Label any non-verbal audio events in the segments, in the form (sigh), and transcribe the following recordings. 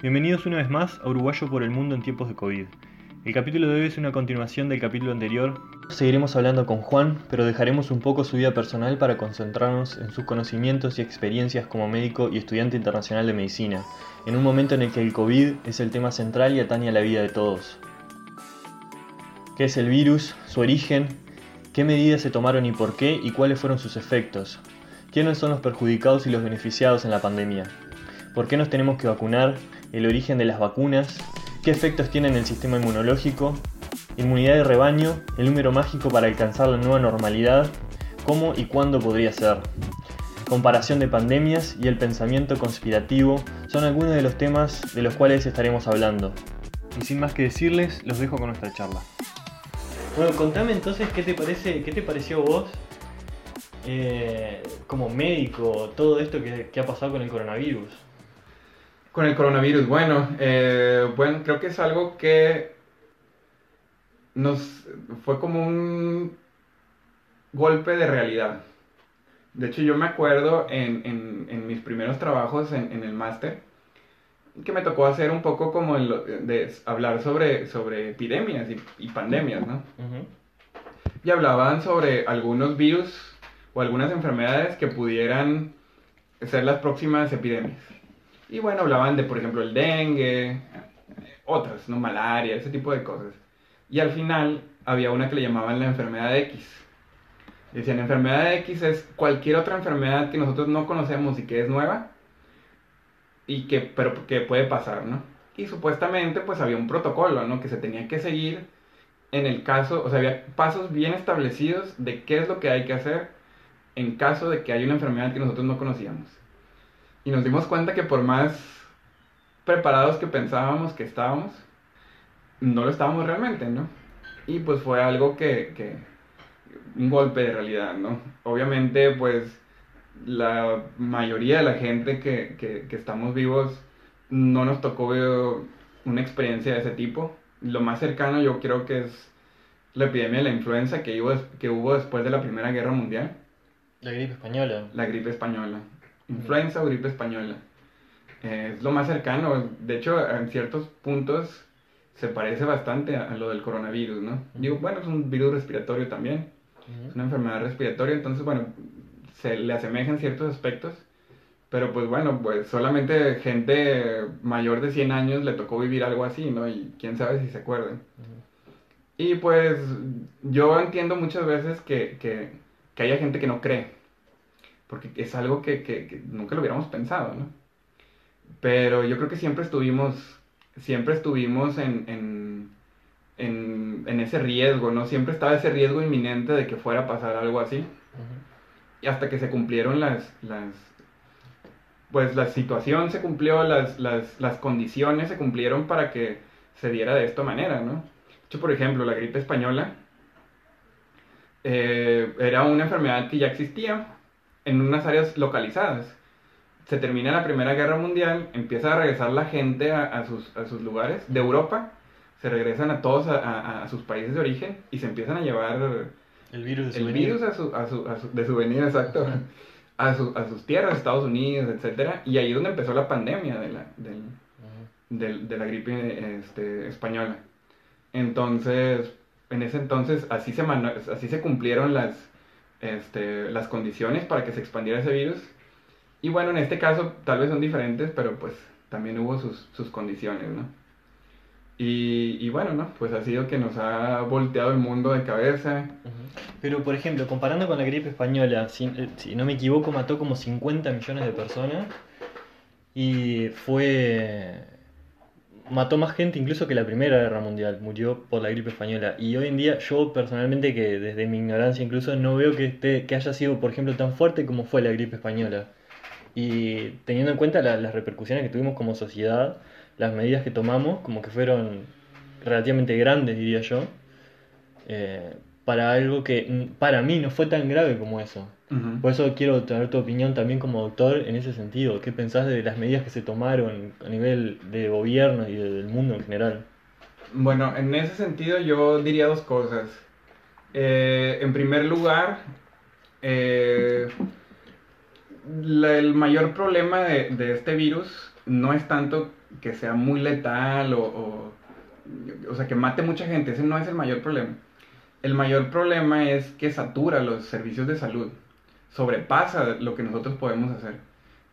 Bienvenidos una vez más a Uruguayo por el Mundo en tiempos de COVID. El capítulo de hoy es una continuación del capítulo anterior. Seguiremos hablando con Juan, pero dejaremos un poco su vida personal para concentrarnos en sus conocimientos y experiencias como médico y estudiante internacional de medicina, en un momento en el que el COVID es el tema central y atañe a la vida de todos. ¿Qué es el virus? ¿Su origen? ¿Qué medidas se tomaron y por qué? ¿Y cuáles fueron sus efectos? ¿Quiénes son los perjudicados y los beneficiados en la pandemia? ¿Por qué nos tenemos que vacunar? El origen de las vacunas, qué efectos tienen en el sistema inmunológico, inmunidad de rebaño, el número mágico para alcanzar la nueva normalidad, cómo y cuándo podría ser. Comparación de pandemias y el pensamiento conspirativo son algunos de los temas de los cuales estaremos hablando. Y sin más que decirles, los dejo con nuestra charla. Bueno, contame entonces qué te parece, qué te pareció vos eh, como médico todo esto que, que ha pasado con el coronavirus. Con el coronavirus, bueno, eh, bueno, creo que es algo que nos fue como un golpe de realidad. De hecho, yo me acuerdo en, mis primeros trabajos en, el máster que me tocó hacer un poco como de hablar sobre, sobre epidemias y, pandemias, ¿no? Y hablaban sobre algunos virus o algunas enfermedades que pudieran ser las próximas epidemias. Y bueno, hablaban de, por ejemplo, el dengue, otras, ¿no? Malaria, ese tipo de cosas. Y al final había una que le llamaban la enfermedad X. Decían, enfermedad X es cualquier otra enfermedad que nosotros no conocemos y que es nueva, y que, pero que puede pasar, ¿no? Y supuestamente pues había un protocolo, ¿no? Que se tenía que seguir en el caso, o sea, había pasos bien establecidos de qué es lo que hay que hacer en caso de que haya una enfermedad que nosotros no conocíamos. Y nos dimos cuenta que por más preparados que pensábamos que estábamos, no lo estábamos realmente, ¿no? Y pues fue algo que, que un golpe de realidad, ¿no? Obviamente, pues la mayoría de la gente que, que, que estamos vivos no nos tocó una experiencia de ese tipo. Lo más cercano yo creo que es la epidemia de la influenza que hubo, que hubo después de la Primera Guerra Mundial. La gripe española. La gripe española influenza o gripe española. Eh, es lo más cercano. De hecho, en ciertos puntos se parece bastante a, lo del coronavirus, ¿no? Digo, bueno, es un virus respiratorio también. Es una enfermedad respiratoria, entonces, bueno, se le asemejan ciertos aspectos. Pero pues bueno, pues solamente gente mayor de 100 años le tocó vivir algo así, ¿no? Y quién sabe si se acuerdan. Y pues yo entiendo muchas veces que, que, que haya gente que no cree porque es algo que, nunca lo hubiéramos pensado, ¿no? Pero yo creo que siempre estuvimos, siempre estuvimos en, ese riesgo, ¿no? Siempre estaba ese riesgo inminente de que fuera a pasar algo así. Y hasta que se cumplieron las, las, pues la situación se cumplió, las, las, condiciones se cumplieron para que se diera de esta manera, ¿no? De hecho, por ejemplo, la gripe española eh, era una enfermedad que ya existía, en unas áreas localizadas. Se termina la Primera Guerra Mundial, empieza a regresar la gente a, sus, a sus, lugares de Europa, se regresan a todos a, sus países de origen y se empiezan a llevar el virus de su, el virus a su, de su venida, exacto, a, sus tierras, Estados Unidos, etc. Y ahí es donde empezó la pandemia de la, del, de la gripe este, española. Entonces, en ese entonces así se, así se cumplieron las, este, las condiciones para que se expandiera ese virus. Y bueno, en este caso tal vez son diferentes, pero pues también hubo sus, sus condiciones, ¿no? Y, y, bueno, ¿no? Pues ha sido que nos ha volteado el mundo de cabeza. Pero, por ejemplo, comparando con la gripe española, si, eh, si, no me equivoco, mató como 50 millones de personas y fue mató más gente incluso que la Primera Guerra Mundial, murió por la gripe española. Y hoy en día yo personalmente, que desde mi ignorancia incluso, no veo que, esté, que haya sido, por ejemplo, tan fuerte como fue la gripe española. Y teniendo en cuenta las repercusiones que tuvimos como sociedad, las medidas que tomamos, como que fueron relativamente grandes, diría yo, eh, para algo que para mí no fue tan grave como eso. Por eso quiero tener tu opinión también como doctor en ese sentido. ¿Qué pensás de las medidas que se tomaron a nivel de gobierno y del mundo en general? Bueno, en ese sentido yo diría dos cosas. Eh, en primer lugar, eh, el mayor problema de, este virus no es tanto que sea muy letal o, o, o sea, que mate mucha gente, ese no es el mayor problema. El mayor problema es que satura los servicios de salud, sobrepasa lo que nosotros podemos hacer.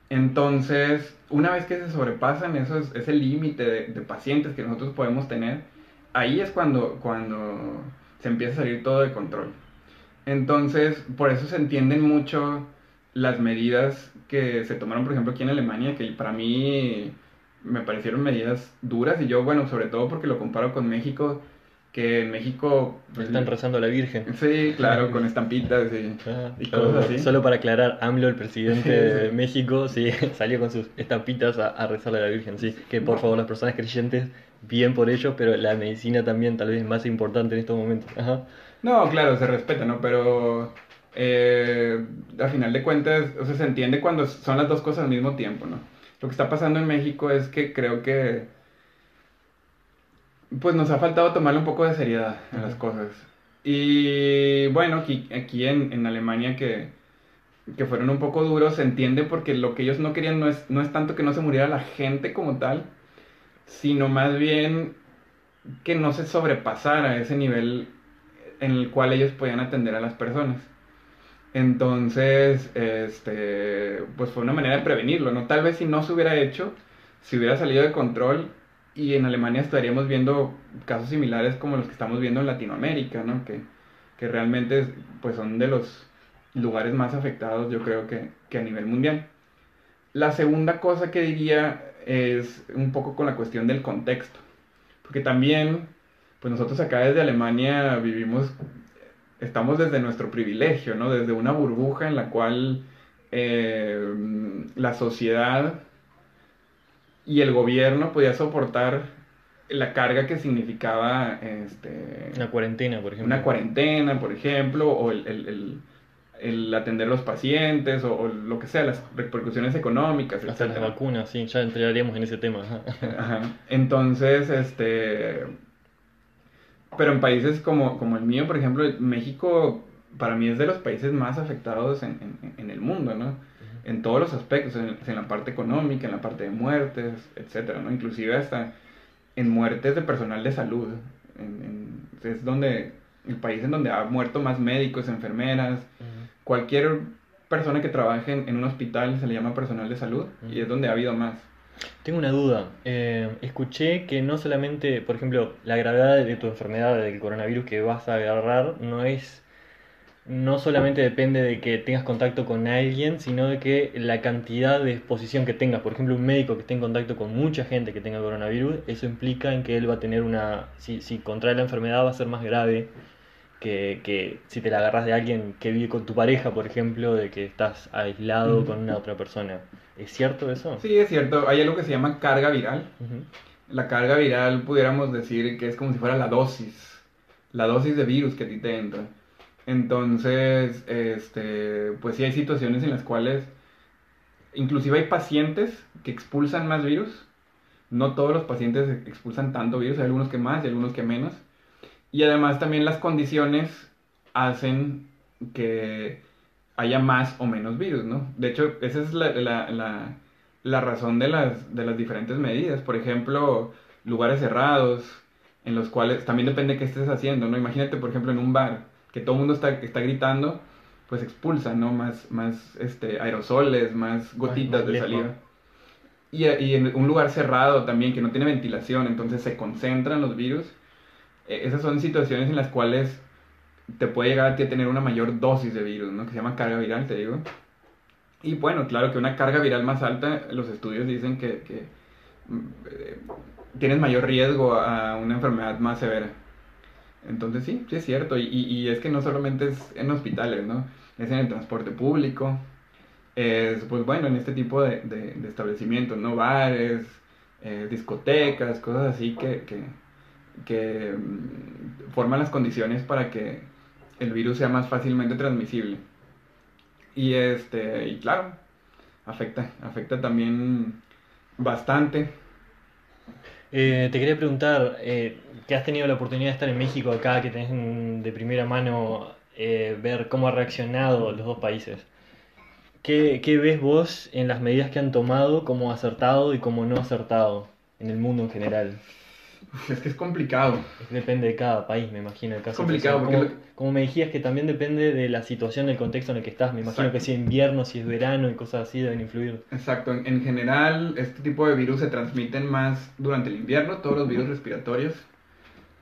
Entonces, una vez que se sobrepasan esos, ese límite de, de, pacientes que nosotros podemos tener, ahí es cuando, cuando se empieza a salir todo de control. Entonces, por eso se entienden mucho las medidas que se tomaron, por ejemplo, aquí en Alemania, que para mí me parecieron medidas duras y yo, bueno, sobre todo porque lo comparo con México, que en México... Pues, Están rezando a la Virgen. Sí, claro, con estampitas y, Ah, y solo, cosas así. solo para aclarar, AMLO, el presidente de. México, sí, (laughs) salió con sus estampitas a, a rezarle a la Virgen, sí. Que por favor las personas creyentes, bien por ello, pero la medicina también tal vez es más importante en estos momentos. Ajá. No, claro, se respeta, ¿no? Pero eh, a final de cuentas, o sea, se entiende cuando son las dos cosas al mismo tiempo, ¿no? Lo que está pasando en México es que creo que pues nos ha faltado tomarle un poco de seriedad a las cosas. Y bueno, aquí, aquí en, en Alemania que, que fueron un poco duros, se entiende porque lo que ellos no querían no es, no es tanto que no se muriera la gente como tal, sino más bien que no se sobrepasara ese nivel en el cual ellos podían atender a las personas. Entonces, este, pues fue una manera de prevenirlo, ¿no? Tal vez si no se hubiera hecho, si hubiera salido de control y en Alemania estaríamos viendo casos similares como los que estamos viendo en Latinoamérica, ¿no? Que, que realmente pues son de los lugares más afectados, yo creo que, que a nivel mundial. La segunda cosa que diría es un poco con la cuestión del contexto, porque también, pues nosotros acá desde Alemania vivimos, estamos desde nuestro privilegio, ¿no? Desde una burbuja en la cual eh, la sociedad y el gobierno podía soportar la carga que significaba este, Una cuarentena, por ejemplo. una cuarentena, por ejemplo, o el, el- el- el atender a los pacientes, o, o lo que sea, las repercusiones económicas, Hasta las vacunas, sí, ya entraríamos en ese tema. ajá. Ajá. Entonces, este... Pero en países como, como el mío, por ejemplo, México para mí es de los países más afectados en, en- en el mundo, ¿no? En todos los aspectos, en, en la parte económica, en la parte de muertes, etcétera, ¿no? Inclusive hasta en muertes de personal de salud. En- en- es donde el país en donde ha muerto más médicos, enfermeras, Ujú. cualquier persona que trabaje en, un hospital se le llama personal de salud y es donde ha habido más. Tengo una duda. Eh, escuché que no solamente, por ejemplo, la gravedad de tu enfermedad del coronavirus que vas a agarrar no es, no solamente depende de que tengas contacto con alguien, sino de que la cantidad de exposición que tengas. Por ejemplo, un médico que esté en contacto con mucha gente que tenga coronavirus, eso implica en que él va a tener una, si, si contrae la enfermedad va a ser más grave que, que si te la agarras de alguien que vive con tu pareja, por ejemplo, de que estás aislado con una otra persona. ¿Es cierto eso? Sí, es cierto, hay algo que se llama carga viral. La carga viral pudiéramos decir que es como si fuera la dosis, la dosis de virus que a ti te entra. Entonces, este, pues sí hay situaciones en las cuales inclusive hay pacientes que expulsan más virus. No todos los pacientes expulsan tanto virus, hay algunos que más y algunos que menos. Y además también las condiciones hacen que haya más o menos virus, ¿no? De hecho, esa es la, la- la- la razón de las, de las diferentes medidas. Por ejemplo, lugares cerrados, en los cuales también depende qué estés haciendo, ¿no? Imagínate, por ejemplo, en un bar, que todo el mundo está, está gritando, pues expulsa, ¿no? Más, más este, aerosoles, más gotitas más de lejos. saliva. Y, y en un lugar cerrado también, que no tiene ventilación, entonces se concentran los virus. Eh, Esas son situaciones en las cuales te puede llegar a tener una mayor dosis de virus, ¿no? Que se llama carga viral, te digo. Y bueno, claro que una carga viral más alta, los estudios dicen que, que, mm, eh, tienes mayor riesgo a una enfermedad más severa. Entonces sí, sí es cierto. Y, y- es que no solamente es en hospitales, ¿no? Es en el transporte público. Es, pues bueno, en este tipo de, de- de establecimientos, ¿no? Bares, eh, discotecas, cosas así que, que, que mm, forman las condiciones para que el virus sea más fácilmente transmisible. Y este, y claro, afecta, afecta también bastante. Eh, te quería preguntar, eh, que has tenido la oportunidad de estar en México acá, que tenés de primera mano eh, ver cómo ha reaccionado los dos países. ¿qué, ¿qué ves vos en las medidas que han tomado como acertado y como no acertado en el mundo en general? Es que es complicado. Depende de cada país, me imagino. El caso Es complicado, como, porque como me decías que también depende de la situación, del contexto en el que estás. Me imagino Exacto. que si es invierno, si es verano y cosas así deben influir. Exacto, en, en general este tipo de virus se transmiten más durante el invierno, todos los virus respiratorios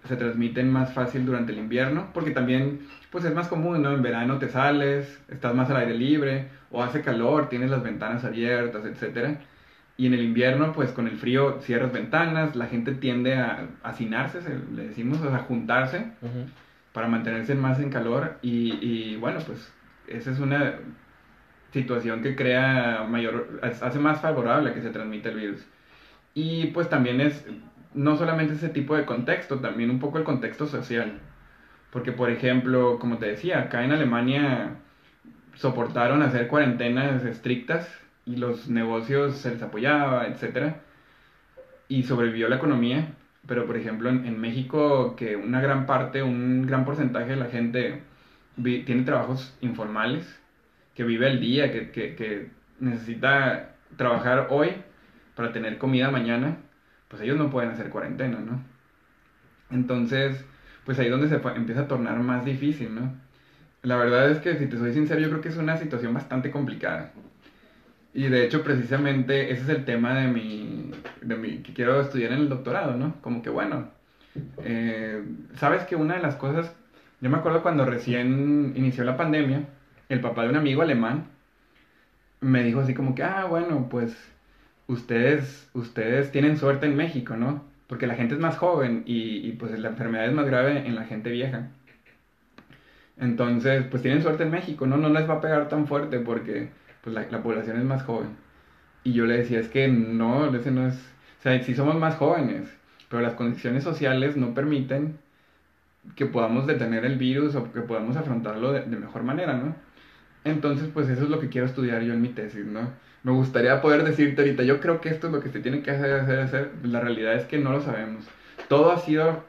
se transmiten más fácil durante el invierno, porque también pues es más común, ¿no? En verano te sales, estás más al aire libre, o hace calor, tienes las ventanas abiertas, etcétera. Y en el invierno, pues con el frío cierras ventanas, la gente tiende a hacinarse, se- le decimos, o sea, juntarse Ujú. para mantenerse más en calor y, y, bueno, pues esa es una situación que crea mayor, hace más favorable a que se transmita el virus. Y pues también es no solamente ese tipo de contexto, también un poco el contexto social. Porque por ejemplo, como te decía, acá en Alemania soportaron hacer cuarentenas estrictas y los negocios se les apoyaba, etcétera, y sobrevivió la economía. Pero por ejemplo en, en México, que una gran parte, un gran porcentaje de la gente vi- tiene trabajos informales, que vive al día, que, que, que necesita trabajar hoy para tener comida mañana, pues ellos no pueden hacer cuarentena, ¿no? Entonces, pues ahí es donde se empieza a tornar más difícil, ¿no? La verdad es que, si te soy sincero, yo creo que es una situación bastante complicada. Y de hecho, precisamente, ese es el tema de mi, de mi que quiero estudiar en el doctorado, ¿no? Como que, bueno, eh, sabes que una de las cosas, yo me acuerdo cuando recién inició la pandemia, el papá de un amigo alemán me dijo así como que, ah, bueno, pues ustedes, ustedes tienen suerte en México, ¿no? Porque la gente es más joven y, y, pues la enfermedad es más grave en la gente vieja. Entonces, pues tienen suerte en México, ¿no? No les va a pegar tan fuerte porque pues la, la población es más joven. Y yo le decía, es que no, ese no es... O sea, sí somos más jóvenes, pero las condiciones sociales no permiten que podamos detener el virus o que podamos afrontarlo de, de mejor manera, ¿no? Entonces, pues eso es lo que quiero estudiar yo en mi tesis, ¿no? Me gustaría poder decirte ahorita, yo creo que esto es lo que se tiene que hacer, hacer, hacer. La realidad es que no lo sabemos. Todo ha sido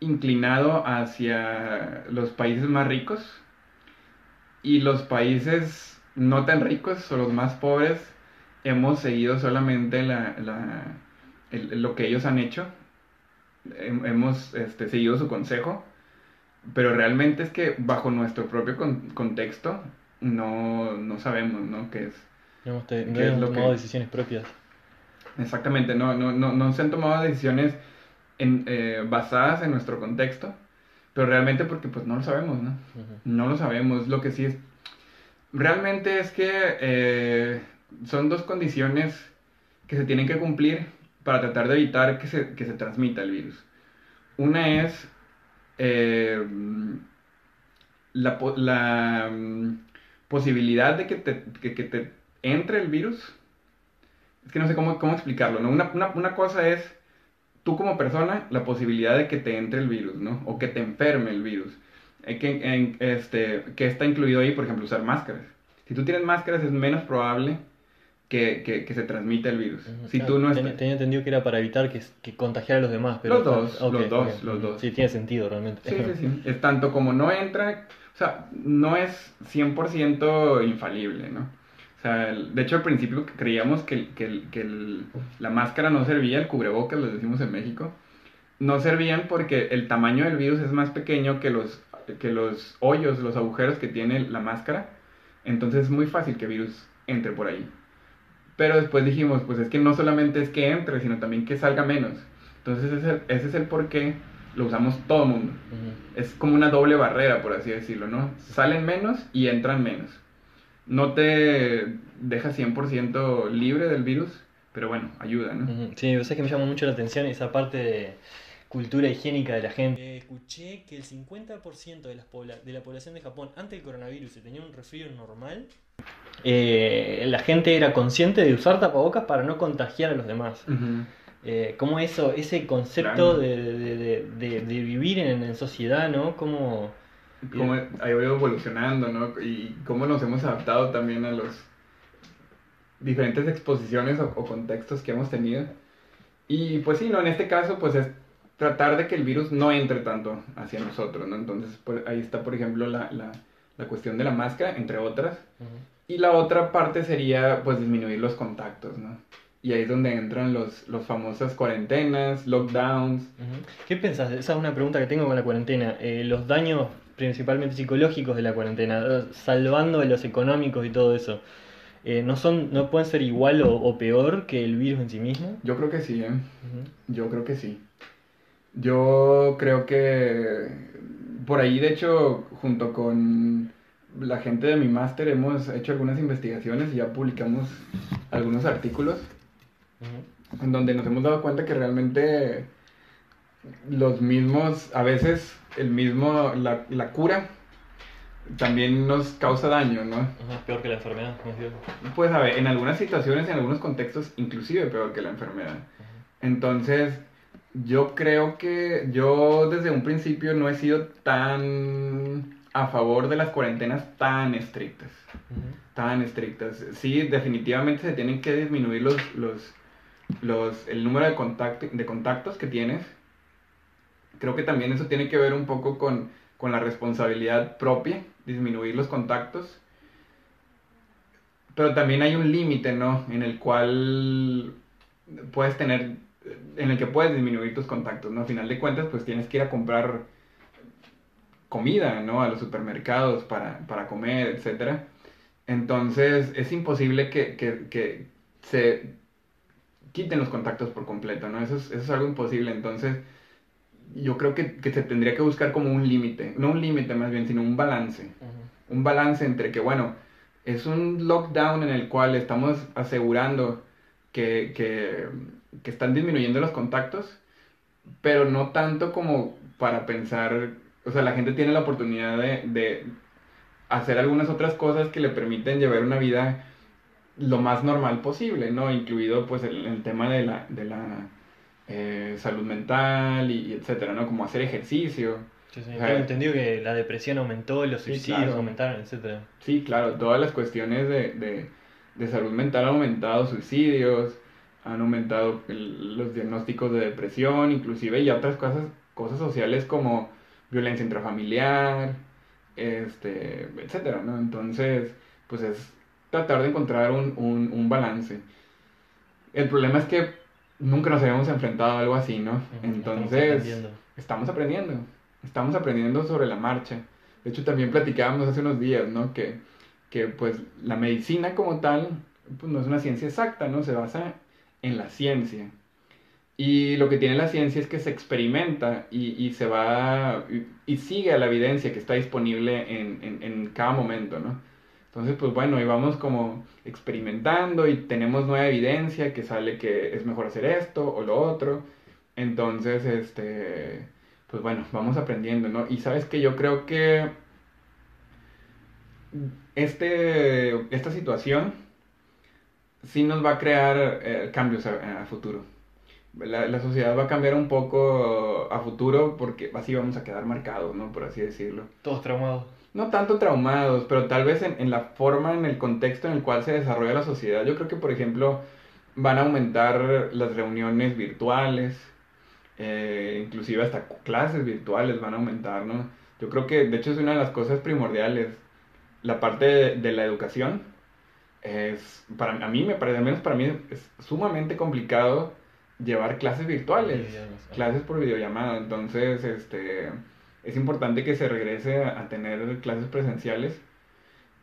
inclinado hacia los países más ricos y los países no tan ricos o los más pobres hemos seguido solamente la, la- el- lo que ellos han hecho. Hem- Hemos este, seguido su consejo, pero realmente es que bajo nuestro propio con- contexto no, no sabemos, ¿no? ¿Qué es? No hemos, te- no ¿Qué es hemos lo tomado que- decisiones propias. Exactamente, no, no, no, no se han tomado decisiones en, eh, basadas en nuestro contexto, pero realmente porque pues no lo sabemos, ¿no? No lo sabemos, lo que sí es... Realmente es que eh, son dos condiciones que se tienen que cumplir para tratar de evitar que se, que se transmita el virus. Una es eh, la, mm, posibilidad de que te, que te entre el virus. Es que no sé cómo, cómo explicarlo, ¿no? Una, una, una cosa es tú como persona, la posibilidad de que te entre el virus, ¿no? O que te enferme el virus. Eh, Que, en- este, que está incluido ahí, por ejemplo, usar máscaras. Si tú tienes máscaras es menos probable que, que, que se transmita el virus. Si tú no estás... tenía entendido que era para evitar que, que contagiara a los demás. Pero Los dos, ok, los dos, ok. los dos. Sí, tiene sentido realmente. Sí, sí, sí. Es tanto como no entra, o sea, no es 100% infalible, ¿no? O sea, el- de hecho al principio creíamos que, que, que el- la máscara no servía, el cubrebocas, lo decimos en México, no servían porque el tamaño del virus es más pequeño que los, que los hoyos, los agujeros que tiene la máscara, entonces es muy fácil que el virus entre por ahí. Pero después dijimos, pues es que no solamente es que entre, sino también que salga menos. Entonces ese es el, ese es el por qué lo usamos todo el mundo. Es como una doble barrera, por así decirlo, ¿no? Salen menos y entran menos. No te deja 100% libre del virus, pero bueno, ayuda, ¿no? Sí, vos sabés que me llama mucho la atención esa parte de cultura higiénica de la gente. Eh, escuché que el 50% de, las de la población de Japón antes del coronavirus, si tenía un resfrío normal, eh, la gente era consciente de usar tapabocas para no contagiar a los demás. Ujú. Eh, cómo eso, ese concepto Claro. de, de- de- de- de vivir en, en sociedad, ¿no? Como... Cómo ha ido evolucionando, ¿no? Y cómo nos hemos adaptado también a los diferentes exposiciones o, o contextos que hemos tenido. Y pues sí, ¿no? En este caso, pues es tratar de que el virus no entre tanto hacia nosotros, ¿no? Entonces, por- ahí está, por ejemplo, la, la, la cuestión de la máscara, entre otras. Ujú. Y la otra parte sería pues disminuir los contactos, ¿no? Y ahí es donde entran los, los famosas cuarentenas, lockdowns. ¿Qué pensás? Esa es una pregunta que tengo con la cuarentena. Eh, los daños principalmente psicológicos de la cuarentena, eh, salvando los económicos y todo eso. Eh, ¿no, son, ¿No pueden ser igual o, peor que el virus en sí mismo? Yo creo que sí, ¿eh? Yo creo que sí. Yo creo que por ahí, de hecho, junto con la gente de mi máster hemos hecho algunas investigaciones y ya publicamos algunos artículos en donde nos hemos dado cuenta que realmente los mismos, a veces el mismo, la, la cura también nos causa daño, ¿no? peor que la enfermedad. Pues a ver, en algunas situaciones, en algunos contextos, inclusive peor que la enfermedad. Entonces, yo creo que yo desde un principio no he sido tan a favor de las cuarentenas tan estrictas. Tan estrictas. Sí, definitivamente se tienen que disminuir los, los, los, el número de, contacto, de contactos que tienes. Creo que también eso tiene que ver un poco con, con la responsabilidad propia, disminuir los contactos. Pero también hay un límite, ¿no? En el cual puedes tener en el que puedes disminuir tus contactos, ¿no? A final de cuentas, pues tienes que ir a comprar comida, ¿no? A los supermercados para, para comer, etc. Entonces, es imposible que, que, que, se quiten los contactos por completo, ¿no? Eso es, eso es algo imposible. Entonces, yo creo que, que se tendría que buscar como un límite, no un límite más bien, sino un balance. Un balance entre que, bueno, es un lockdown en el cual estamos asegurando que, que que están disminuyendo los contactos, pero no tanto como para pensar, o sea, la gente tiene la oportunidad de, hacer algunas otras cosas que le permiten llevar una vida lo más normal posible, ¿no? Incluido pues el, tema de la, de la eh, salud mental y, etcétera, ¿no? Como hacer ejercicio. Sí, sí. Tengo entendido que la depresión aumentó, los suicidios aumentaron, etcétera. Sí, claro, todas las cuestiones de, de, de salud mental han aumentado, suicidios, han aumentado los diagnósticos de depresión, inclusive y otras cosas, cosas sociales como violencia intrafamiliar, este, etcétera, ¿no? Entonces, pues es tratar de encontrar un, un, balance. El problema es que nunca nos habíamos enfrentado a algo así, ¿no? Entonces, estamos aprendiendo. estamos aprendiendo, sobre la marcha. De hecho, también platicábamos hace unos días, ¿no? Que, que pues la medicina como tal, pues no es una ciencia exacta, ¿no? Se basa en la ciencia. Y lo que tiene la ciencia es que se experimenta y, se va y, sigue a la evidencia que está disponible en, cada momento, ¿no? Entonces, pues bueno, y vamos como experimentando y tenemos nueva evidencia que sale que es mejor hacer esto o lo otro. Entonces, este, pues bueno, vamos aprendiendo, ¿no? Y sabes que yo creo que este, esta situación sí nos va a crear eh, cambios a, futuro. La, la, sociedad va a cambiar un poco a futuro porque así vamos a quedar marcados, ¿no? Por así decirlo. Todos traumados. No tanto traumados, pero tal vez en, en, la forma, en el contexto en el cual se desarrolla la sociedad. Yo creo que, por ejemplo, van a aumentar las reuniones virtuales, eh, inclusive hasta clases virtuales van a aumentar, ¿no? Yo creo que, de hecho, es una de las cosas primordiales. La parte de la educación, es, para a mí me parece, al menos para mí es sumamente complicado llevar clases virtuales, clases por videollamada, entonces este es importante que se regrese a, tener clases presenciales,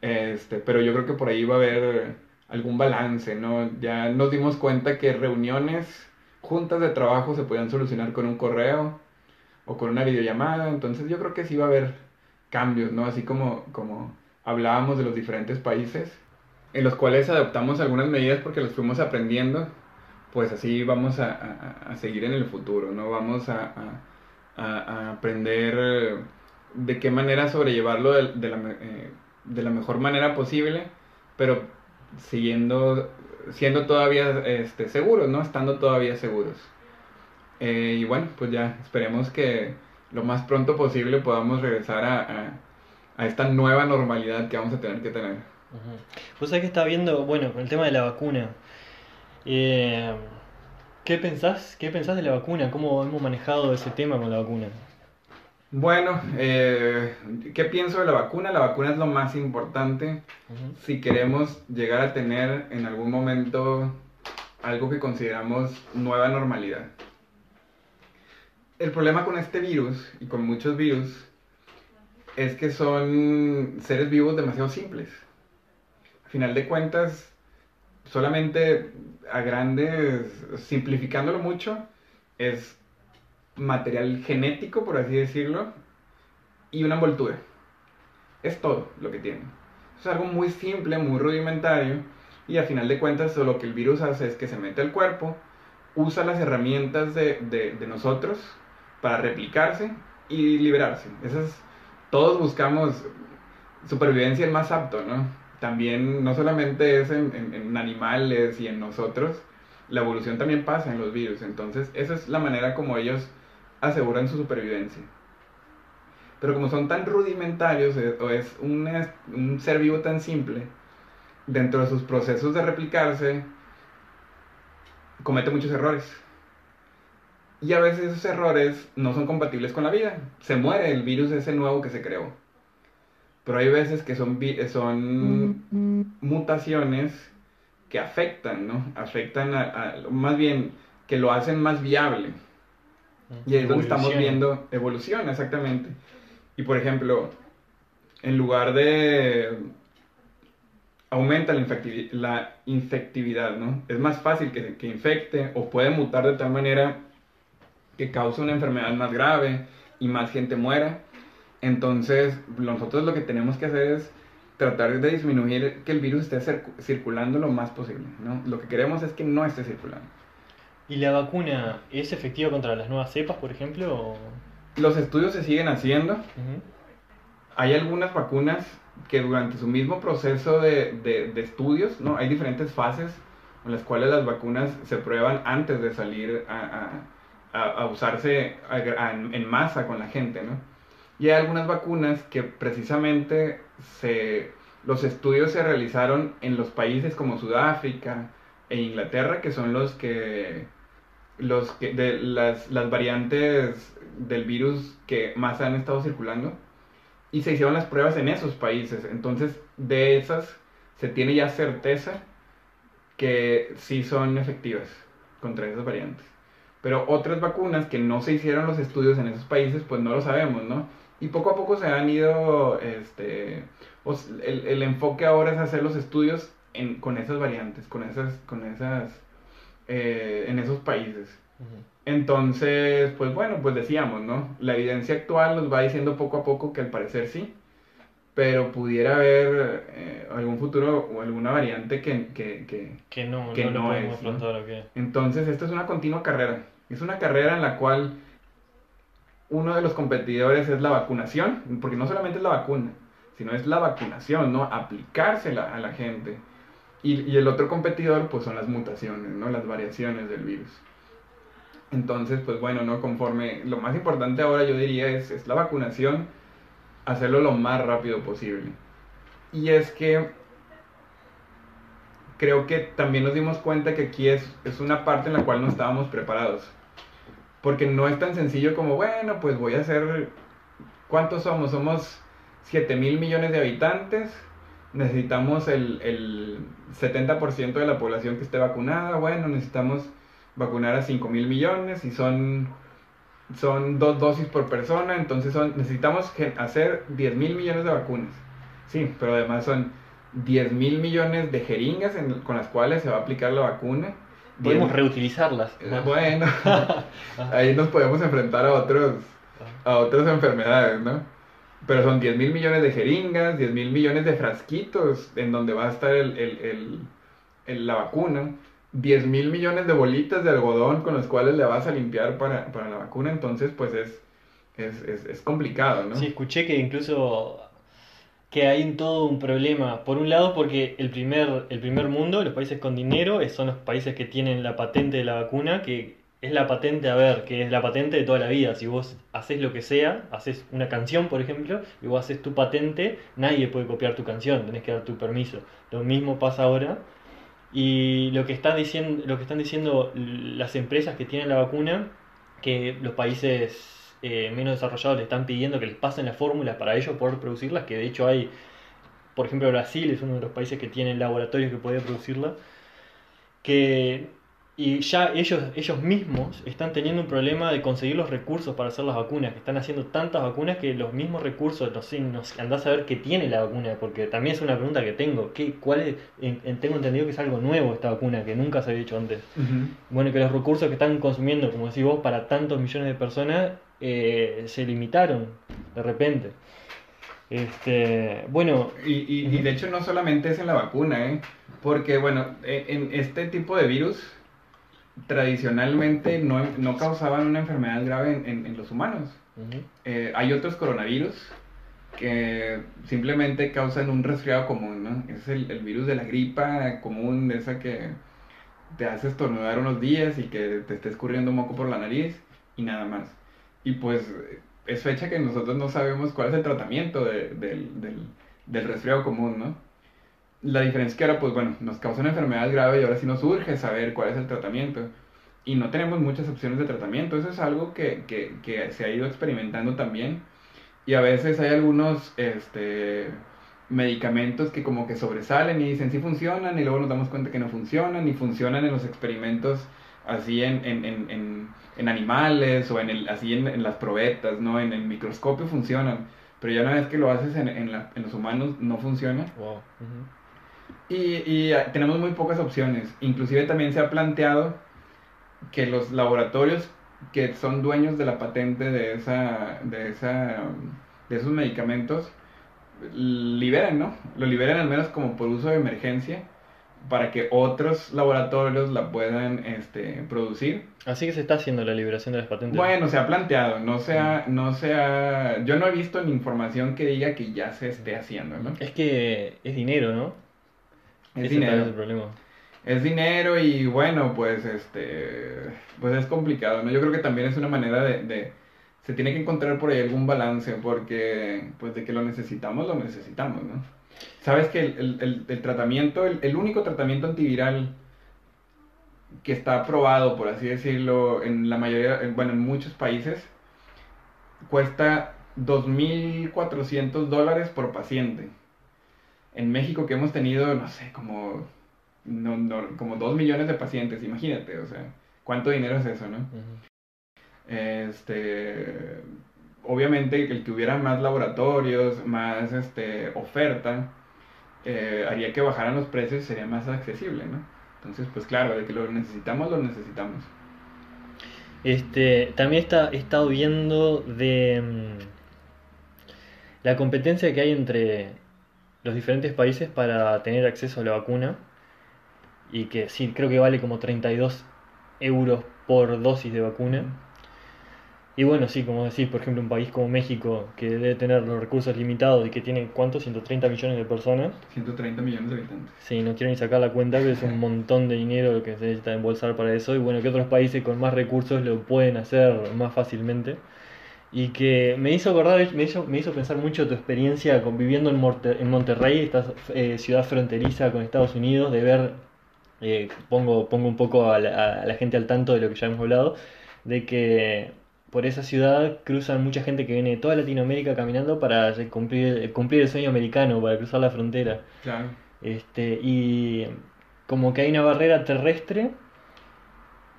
este, pero yo creo que por ahí va a haber algún balance, ¿no? Ya nos dimos cuenta que reuniones, juntas de trabajo se podían solucionar con un correo o con una videollamada, entonces yo creo que sí va a haber cambios, ¿no? Así como, como hablábamos de los diferentes países, en los cuales adoptamos algunas medidas porque las fuimos aprendiendo, pues así vamos a, seguir en el futuro, ¿no? Vamos a, aprender de qué manera sobrellevarlo de, la, eh, de, la, mejor manera posible, pero siguiendo, siendo todavía este, seguros, ¿no? Estando todavía seguros. Eh, y bueno, pues ya esperemos que lo más pronto posible podamos regresar a esta nueva normalidad que vamos a tener que tener. Vos sabés que está viendo, bueno, el tema de la vacuna. Eh, ¿qué, pensás, ¿Qué pensás de la vacuna? ¿Cómo hemos manejado ese tema con la vacuna? Bueno, eh, ¿qué pienso de la vacuna? La vacuna es lo más importante si queremos llegar a tener en algún momento algo que consideramos nueva normalidad. El problema con este virus y con muchos virus es que son seres vivos demasiado simples. Final de cuentas, solamente a grandes, simplificándolo mucho, es material genético, por así decirlo, y una envoltura. Es todo lo que tiene. Es algo muy simple, muy rudimentario, y a final de cuentas lo que el virus hace es que se mete al cuerpo, usa las herramientas de, nosotros para replicarse y liberarse. todos buscamos supervivencia el más apto, ¿no? También no solamente es en, animales y en nosotros, la evolución también pasa en los virus. Entonces, esa es la manera como ellos aseguran su supervivencia. Pero como son tan rudimentarios eh, o es un, ser vivo tan simple, dentro de sus procesos de replicarse, comete muchos errores. Y a veces esos errores no son compatibles con la vida. Se muere el virus ese nuevo que se creó. Pero hay veces que son, son mutaciones que afectan, ¿no? Afectan a, más bien, que lo hacen más viable. Y ahí es donde estamos viendo evolución, exactamente. Y por ejemplo, en lugar de aumenta la, infectividad, ¿no? Es más fácil que, que infecte o puede mutar de tal manera que cause una enfermedad más grave y más gente muera. Entonces, nosotros lo que tenemos que hacer es tratar de disminuir que el virus esté circulando lo más posible, ¿no? Lo que queremos es que no esté circulando. ¿Y la vacuna es efectiva contra las nuevas cepas, por ejemplo? Los estudios se siguen haciendo. Hay algunas vacunas que durante su mismo proceso de, de, estudios, ¿no? Hay diferentes fases en las cuales las vacunas se prueban antes de salir a, a, a usarse en masa con la gente, ¿no? Y hay algunas vacunas que precisamente se, los estudios se realizaron en los países como Sudáfrica e Inglaterra, que son los que los que, de las, las variantes del virus que más han estado circulando y se hicieron las pruebas en esos países. Entonces, de esas se tiene ya certeza que sí son efectivas contra esas variantes. Pero otras vacunas que no se hicieron los estudios en esos países, pues no lo sabemos, ¿no? Y poco a poco se han ido, este, el, el enfoque ahora es hacer los estudios en, con esas variantes, con esas, con esas eh, en esos países. Entonces, pues bueno, pues decíamos, ¿no? La evidencia actual nos va diciendo poco a poco que al parecer sí, pero pudiera haber eh, algún futuro o alguna variante que, que, que, no, que no, es. Entonces, esto es una continua carrera. Es una carrera en la cual uno de los competidores es la vacunación, porque no solamente es la vacuna, sino es la vacunación, ¿no? Aplicársela a la gente. Y, el otro competidor, pues son las mutaciones, ¿no? Las variaciones del virus. Entonces, pues bueno, ¿no? Conforme, lo más importante ahora yo diría es, es la vacunación, hacerlo lo más rápido posible. Y es que creo que también nos dimos cuenta que aquí es, es una parte en la cual no estábamos preparados. Porque no es tan sencillo como, bueno, pues voy a hacer, ¿cuántos somos? Somos 7 mil millones de habitantes necesitamos el, el 70% de la población que esté vacunada, bueno, necesitamos vacunar a 5 mil millones y son, son dos dosis por persona, entonces son, necesitamos hacer 10 mil millones de vacunas. Sí, pero además son 10 mil millones de jeringas con las cuales se va a aplicar la vacuna. Podemos reutilizarlas. Eh, bueno, (laughs) ahí nos podemos enfrentar a otros a otras enfermedades, ¿no? Pero son 10 mil millones de jeringas, 10 mil millones de frasquitos en donde va a estar el, la vacuna, 10 mil millones de bolitas de algodón con los cuales le vas a limpiar para, la vacuna, entonces pues es, es, complicado, ¿no? Sí, escuché que incluso que hay todo un problema. Por un lado, porque el primer, el primer mundo, los países con dinero, son los países que tienen la patente de la vacuna, que es la patente, a ver, que es la patente de toda la vida. Si vos haces lo que sea, haces una canción, por ejemplo, y vos haces tu patente, nadie puede copiar tu canción, tenés que dar tu permiso. Lo mismo pasa ahora. Y lo que están diciendo, lo que están diciendo las empresas que tienen la vacuna, que los países eh, menos desarrollados le están pidiendo que les pasen las fórmulas para ellos poder producirlas, que de hecho hay, por ejemplo, Brasil es uno de los países que tienen laboratorios que pueden producirla, que y ya ellos, ellos mismos están teniendo un problema de conseguir los recursos para hacer las vacunas, que están haciendo tantas vacunas que los mismos recursos, no sé, no andás a ver qué tiene la vacuna, porque también es una pregunta que tengo, ¿qué, cuál es, tengo entendido que es algo nuevo esta vacuna, que nunca se había hecho antes. Bueno, que los recursos que están consumiendo, como decís vos, para tantos millones de personas, eh, se limitaron de repente. Este, bueno. Y, y, de hecho no solamente es en la vacuna, ¿eh? Porque, bueno, e, en este tipo de virus tradicionalmente no, no causaban una enfermedad grave en, los humanos. Eh, hay otros coronavirus que simplemente causan un resfriado común, ¿no? Es el, virus de la gripa común, esa que te hace estornudar unos días y que te esté escurriendo moco por la nariz y nada más. Y pues es fecha que nosotros no sabemos cuál es el tratamiento del, del resfriado común, ¿no? La diferencia es que ahora, pues bueno, nos causa una enfermedad grave y ahora sí nos urge saber cuál es el tratamiento. Y no tenemos muchas opciones de tratamiento. Eso es algo que, que, que se ha ido experimentando también. Y a veces hay algunos este, medicamentos que como que sobresalen y dicen sí funcionan y luego nos damos cuenta que no funcionan y funcionan en los experimentos así en, en, en, en animales o en el, así en, las probetas, ¿no? En el microscopio funcionan. Pero ya una vez que lo haces en, los humanos no funciona. Wow. Y, ah, tenemos muy pocas opciones. Inclusive también se ha planteado que los laboratorios que son dueños de la patente de esa, de esa, de esos medicamentos, liberen, ¿no? Lo liberen al menos como por uso de emergencia para que otros laboratorios la puedan este, producir. Así que se está haciendo la liberación de las patentes. Bueno, se ha planteado, no se ha, no se yo no he visto ni información que diga que ya se esté haciendo, ¿no? Es que es dinero, ¿no? Es dinero. Es dinero y bueno, pues este pues es complicado, ¿no? Yo creo que también es una manera de, se tiene que encontrar por ahí algún balance porque pues de que lo necesitamos, lo necesitamos, ¿no? Sabes que el, tratamiento, el, único tratamiento antiviral que está aprobado, por así decirlo, en la mayoría, bueno, en muchos países, cuesta 2.400 dólares por paciente en México que hemos tenido, no sé, como, no, como dos millones de pacientes, imagínate, o sea, ¿cuánto dinero es eso, no? Este, obviamente el que hubiera más laboratorios, más este, oferta, eh, haría que bajaran los precios y sería más accesible, ¿no? Entonces, pues claro, de que lo necesitamos, lo necesitamos. Este, también está, he estado viendo de mm, la competencia que hay entre los diferentes países para tener acceso a la vacuna y que sí, creo que vale como 32 euros por dosis de vacuna. Y bueno, sí, como decís, por ejemplo, un país como México, que debe tener los recursos limitados y que tiene, ¿cuántos? 130 millones de personas. 130 millones de habitantes. Sí, no quiero ni sacar la cuenta, pero es un (laughs) montón de dinero lo que se necesita embolsar para eso. Y bueno, que otros países con más recursos lo pueden hacer más fácilmente y que me hizo acordar, me hizo, me hizo pensar mucho tu experiencia conviviendo en, en Monterrey, esta eh, ciudad fronteriza con Estados Unidos, de ver, eh, pongo, pongo un poco a la, gente al tanto de lo que ya hemos hablado, de que por esa ciudad cruzan mucha gente que viene de toda Latinoamérica caminando para cumplir, cumplir el sueño americano, para cruzar la frontera. Claro. Este, y como que hay una barrera terrestre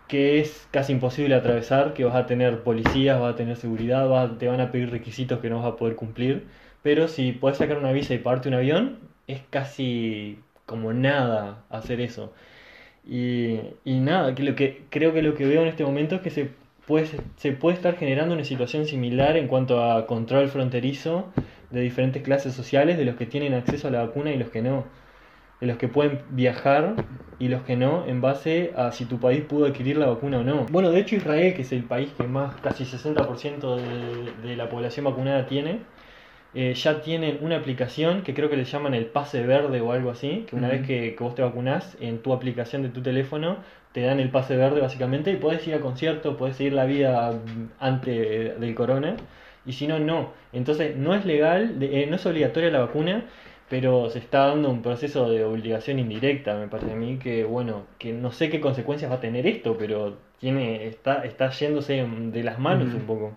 que es casi imposible atravesar, que vas a tener policías, vas a tener seguridad, te van a pedir requisitos que no vas a poder cumplir, pero si puedes sacar una visa y pagarte un avión, es casi como nada hacer eso. Y, y nada, que lo que creo que lo que veo en este momento es que se puede, se puede estar generando una situación similar en cuanto a control fronterizo de diferentes clases sociales, de los que tienen acceso a la vacuna y los que no de los que pueden viajar y los que no, en base a si tu país pudo adquirir la vacuna o no. Bueno, de hecho Israel, que es el país que más, casi 60% de, de, la población vacunada tiene, eh, ya tienen una aplicación que creo que le llaman el pase verde o algo así, que una vez que, que, vos te vacunás, en tu aplicación de tu teléfono te dan el pase verde básicamente y podés ir a conciertos, podés seguir la vida antes del corona, y si no, no. Entonces no es legal, eh, no es obligatoria la vacuna, pero se está dando un proceso de obligación indirecta, me parece a mí, que bueno, que no sé qué consecuencias va a tener esto, pero tiene está, está yéndose de las manos un poco.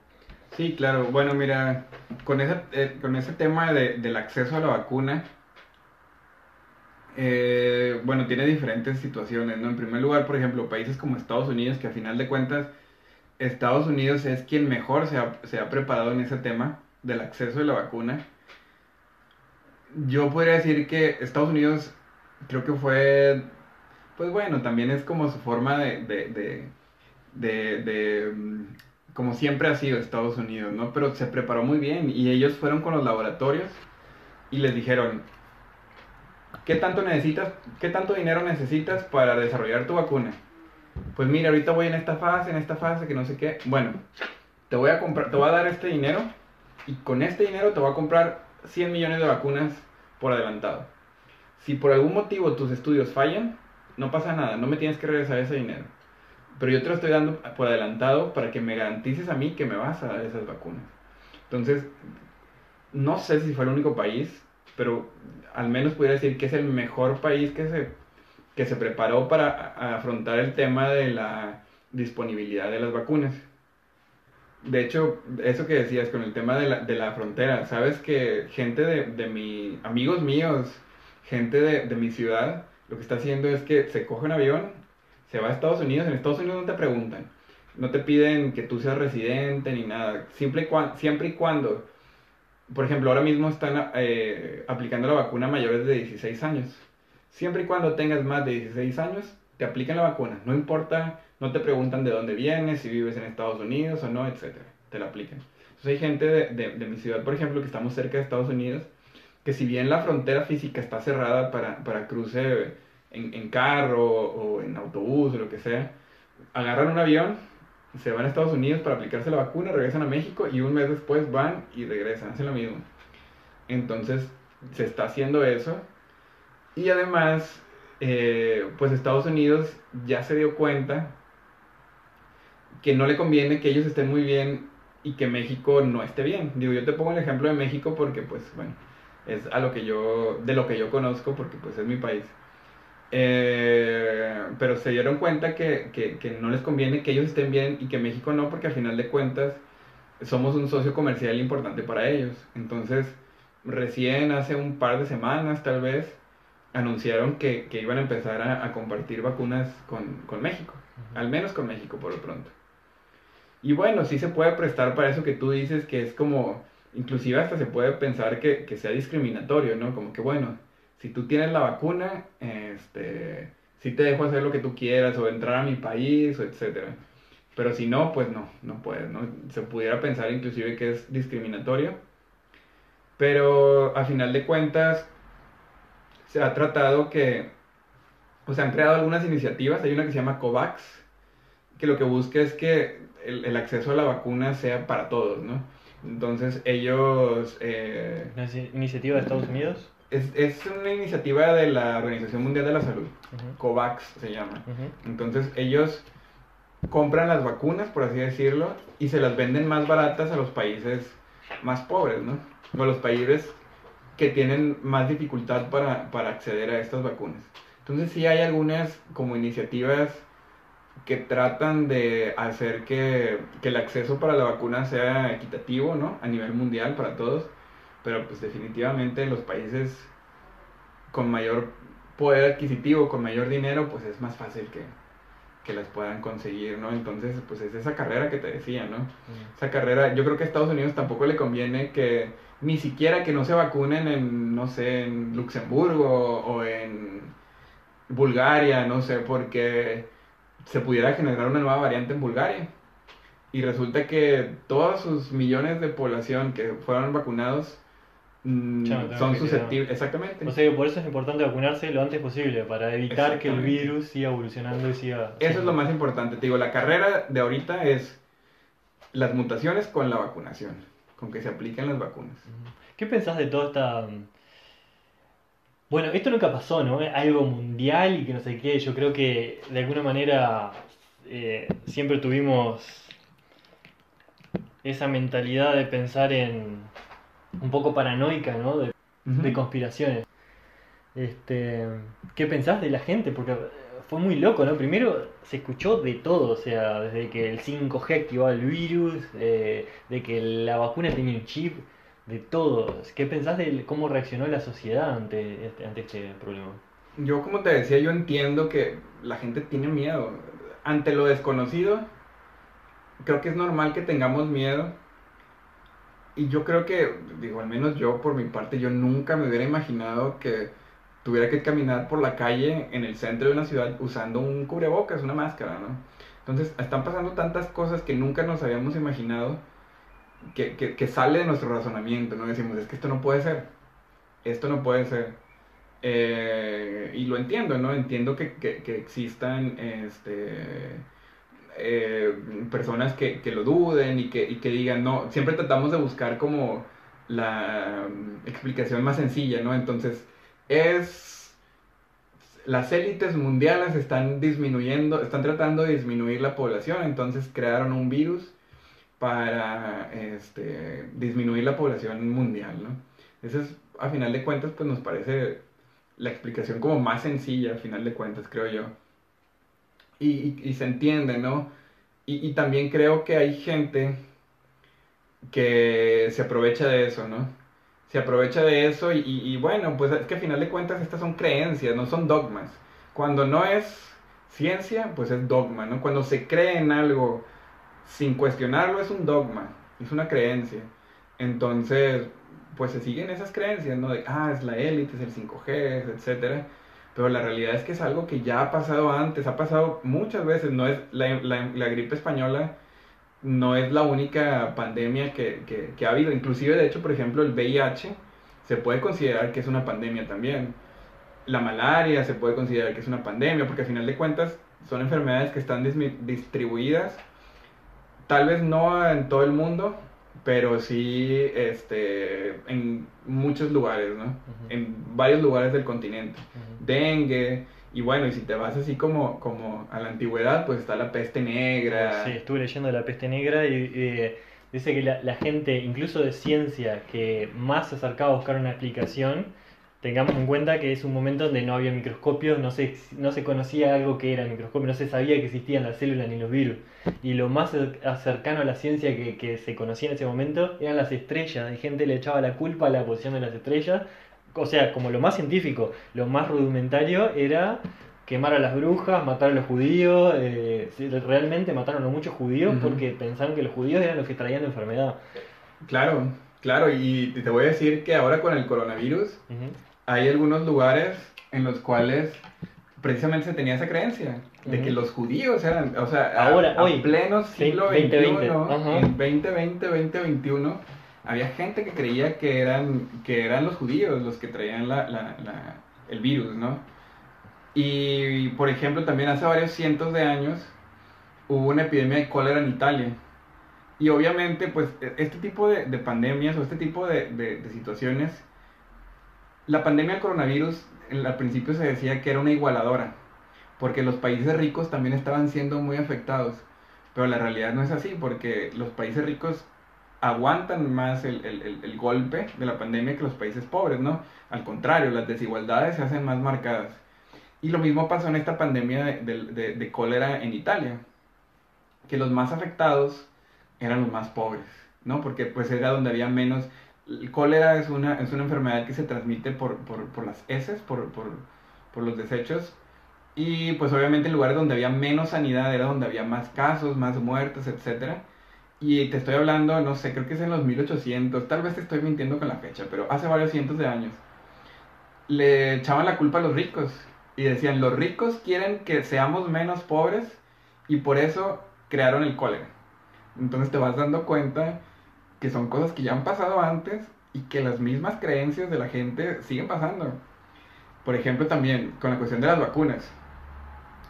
Sí, claro. Bueno, mira, con ese, eh, con ese tema de, del acceso a la vacuna, eh, bueno, tiene diferentes situaciones, ¿no? En primer lugar, por ejemplo, países como Estados Unidos, que a final de cuentas, Estados Unidos es quien mejor se ha, preparado en ese tema del acceso de la vacuna. Yo podría decir que Estados Unidos creo que fue, pues bueno, también es como su forma de, de, de, de, de, mm, como siempre ha sido Estados Unidos, ¿no? Pero se preparó muy bien y ellos fueron con los laboratorios y les dijeron, ¿qué tanto necesitas, qué tanto dinero necesitas para desarrollar tu vacuna? Pues mira, ahorita voy en esta fase, en esta fase, que no sé qué. Bueno, te voy a comprar, te voy a dar este dinero y con este dinero te voy a comprar 100 millones de vacunas por adelantado. Si por algún motivo tus estudios fallan, no pasa nada, no me tienes que regresar ese dinero. Pero yo te lo estoy dando por adelantado para que me garantices a mí que me vas a dar esas vacunas. Entonces, no sé si fue el único país, pero al menos pudiera decir que es el mejor país que se, que se preparó para afrontar el tema de la disponibilidad de las vacunas. De hecho, eso que decías con el tema de la, de la frontera, sabes que gente de, de mi, amigos míos, gente de, de mi ciudad, lo que está haciendo es que se coge un avión, se va a Estados Unidos, en Estados Unidos no te preguntan, no te piden que tú seas residente ni nada, siempre y, siempre y cuando, por ejemplo, ahora mismo están eh, aplicando la vacuna a mayores de 16 años. Siempre y cuando tengas más de 16 años, te aplican la vacuna. No importa, no te preguntan de dónde vienes, si vives en Estados Unidos o no, etcétera. Te la aplican. Entonces hay gente de, de- de mi ciudad, por ejemplo, que estamos cerca de Estados Unidos, que si bien la frontera física está cerrada para, para cruce en, en carro o en autobús o lo que sea, agarran un avión, se van a Estados Unidos para aplicarse la vacuna, regresan a México y un mes después van y regresan, hacen lo mismo. Entonces se está haciendo eso. Y además, eh, pues Estados Unidos ya se dio cuenta que no le conviene que ellos estén muy bien y que México no esté bien. Digo, yo te pongo el ejemplo de México porque, pues, bueno, es a lo que yo, de lo que yo conozco porque, pues, es mi país. Eh, pero se dieron cuenta que, que, que no les conviene que ellos estén bien y que México no, porque al final de cuentas somos un socio comercial importante para ellos. Entonces, recién hace un par de semanas, tal vez, anunciaron que, que iban a empezar a, a compartir vacunas con, con México, al menos con México por lo pronto. Y bueno, sí se puede prestar para eso que tú dices, que es como, inclusive hasta se puede pensar que, que sea discriminatorio, ¿no? Como que bueno, si tú tienes la vacuna, este, sí te dejo hacer lo que tú quieras, o entrar a mi país, o etcétera. Pero si no, pues no, no puedes, ¿no? Se pudiera pensar inclusive que es discriminatorio. Pero a final de cuentas, se ha tratado que, o se han creado algunas iniciativas, hay una que se llama COVAX, que lo que busca es que el, el acceso a la vacuna sea para todos, ¿no? Entonces ellos... eh, ¿Una ci- iniciativa de Estados Unidos? Es, es una iniciativa de la Organización Mundial de la Salud, Ujú, COVAX se llama. Entonces ellos compran las vacunas, por así decirlo, y se las venden más baratas a los países más pobres, ¿no? O a los países que tienen más dificultad para, para acceder a estas vacunas. Entonces sí hay algunas como iniciativas que tratan de hacer que, que el acceso para la vacuna sea equitativo, ¿no? A nivel mundial para todos, pero pues definitivamente los países con mayor poder adquisitivo, con mayor dinero, pues es más fácil que, que las puedan conseguir, ¿no? Entonces, pues es esa carrera que te decía, ¿no? Esa carrera, yo creo que a Estados Unidos tampoco le conviene que ni siquiera que no se vacunen en, no sé, en Luxemburgo o en Bulgaria, no sé, porque se pudiera generar una nueva variante en Bulgaria. Y resulta que todos sus millones de población que fueron vacunados mm, son susceptibles, exactamente. O sea que por eso es importante vacunarse lo antes posible, para evitar que el virus siga evolucionando y siga... Eso es lo más importante. Te digo, la carrera de ahorita es las mutaciones con la vacunación, con que se apliquen las vacunas. ¿Qué pensás de toda esta... Bueno, esto nunca pasó, ¿no? Algo mundial y que no sé qué. Yo creo que de alguna manera eh, siempre tuvimos esa mentalidad de pensar en un poco paranoica, ¿no? De, conspiraciones. Este, ¿qué pensás de la gente? Porque fue muy loco, ¿no? Primero se escuchó de todo, o sea, desde que el 5G activaba el virus, eh, de que la vacuna tenía un chip, de todo. ¿Qué pensás de cómo reaccionó la sociedad ante este, ante este problema? Yo, como te decía, yo entiendo que la gente tiene miedo. Ante lo desconocido, creo que es normal que tengamos miedo. Y yo creo que, digo, al menos yo por mi parte, yo nunca me hubiera imaginado que tuviera que caminar por la calle en el centro de una ciudad usando un cubrebocas, una máscara, ¿no? Entonces, están pasando tantas cosas que nunca nos habíamos imaginado que, que, sale de nuestro razonamiento, ¿no? Decimos, es que esto no puede ser, esto no puede ser. Eh, y lo entiendo, ¿no? Entiendo que, que existan este, eh, personas que, que, lo duden y que, que digan, no, siempre tratamos de buscar como la mm, explicación más sencilla, ¿no? Entonces, es... Las élites mundiales están disminuyendo, están tratando de disminuir la población, entonces crearon un virus para este, disminuir la población mundial, ¿no? Eso es, a final de cuentas, pues nos parece la explicación como más sencilla, a final de cuentas, creo yo. Y, y, se entiende, ¿no? Y, y, también creo que hay gente que se aprovecha de eso, ¿no? Se aprovecha de eso y, y, bueno, pues es que a final de cuentas estas son creencias, no son dogmas. Cuando no es ciencia, pues es dogma, ¿no? Cuando se cree en algo sin cuestionarlo es un dogma, es una creencia. Entonces, pues se siguen esas creencias, ¿no? De, ah, es la élite, es el 5G, etcétera. Pero la realidad es que es algo que ya ha pasado antes, ha pasado muchas veces, no es la, la, gripe española no es la única pandemia que, que, que, ha habido. Inclusive, de hecho, por ejemplo, el VIH se puede considerar que es una pandemia también. La malaria se puede considerar que es una pandemia, porque al final de cuentas son enfermedades que están distribuidas tal vez no en todo el mundo, pero sí este, en muchos lugares, ¿no? En varios lugares del continente. Dengue, y bueno, y si te vas así como, como a la antigüedad, pues está la peste negra. Sí, estuve leyendo de la peste negra y dice que la, la, gente, incluso de ciencia, que más se acercaba a buscar una explicación, tengamos en cuenta que es un momento donde no había microscopios, no se, no se conocía algo que era el microscopio, no se sabía que existían las células ni los virus. Y lo más cercano a la ciencia que, que se conocía en ese momento eran las estrellas. Y gente le echaba la culpa a la posición de las estrellas. O sea, como lo más científico, lo más rudimentario era quemar a las brujas, matar a los judíos. Eh, realmente mataron a muchos judíos porque pensaban que los judíos eran los que traían la enfermedad. Claro, claro. Y te voy a decir que ahora con el coronavirus hay algunos lugares en los cuales precisamente se tenía esa creencia de que los judíos eran, o sea, ahora a, hoy, pleno siglo XXI, en 2020, 2021, había gente que creía que eran, que eran los judíos los que traían la, la, la, el virus, ¿no? Y, por ejemplo, también hace varios cientos de años hubo una epidemia de cólera en Italia. Y obviamente, pues, e, este tipo de, de pandemias o este tipo de, de, de situaciones la pandemia del coronavirus al principio se decía que era una igualadora, porque los países ricos también estaban siendo muy afectados, pero la realidad no es así, porque los países ricos aguantan más el, golpe de la pandemia que los países pobres, ¿no? Al contrario, las desigualdades se hacen más marcadas. Y lo mismo pasó en esta pandemia de, de cólera en Italia, que los más afectados eran los más pobres, ¿no? Porque pues era donde había menos el cólera es una, es una enfermedad que se transmite por, las heces, por, los desechos. Y pues obviamente en lugares donde había menos sanidad era donde había más casos, más muertes, etc. Y te estoy hablando, no sé, creo que es en los 1800, tal vez te estoy mintiendo con la fecha, pero hace varios cientos de años. Le echaban la culpa a los ricos y decían, los ricos quieren que seamos menos pobres y por eso crearon el cólera. Entonces te vas dando cuenta que son cosas que ya han pasado antes y que las mismas creencias de la gente siguen pasando. Por ejemplo, también con la cuestión de las vacunas.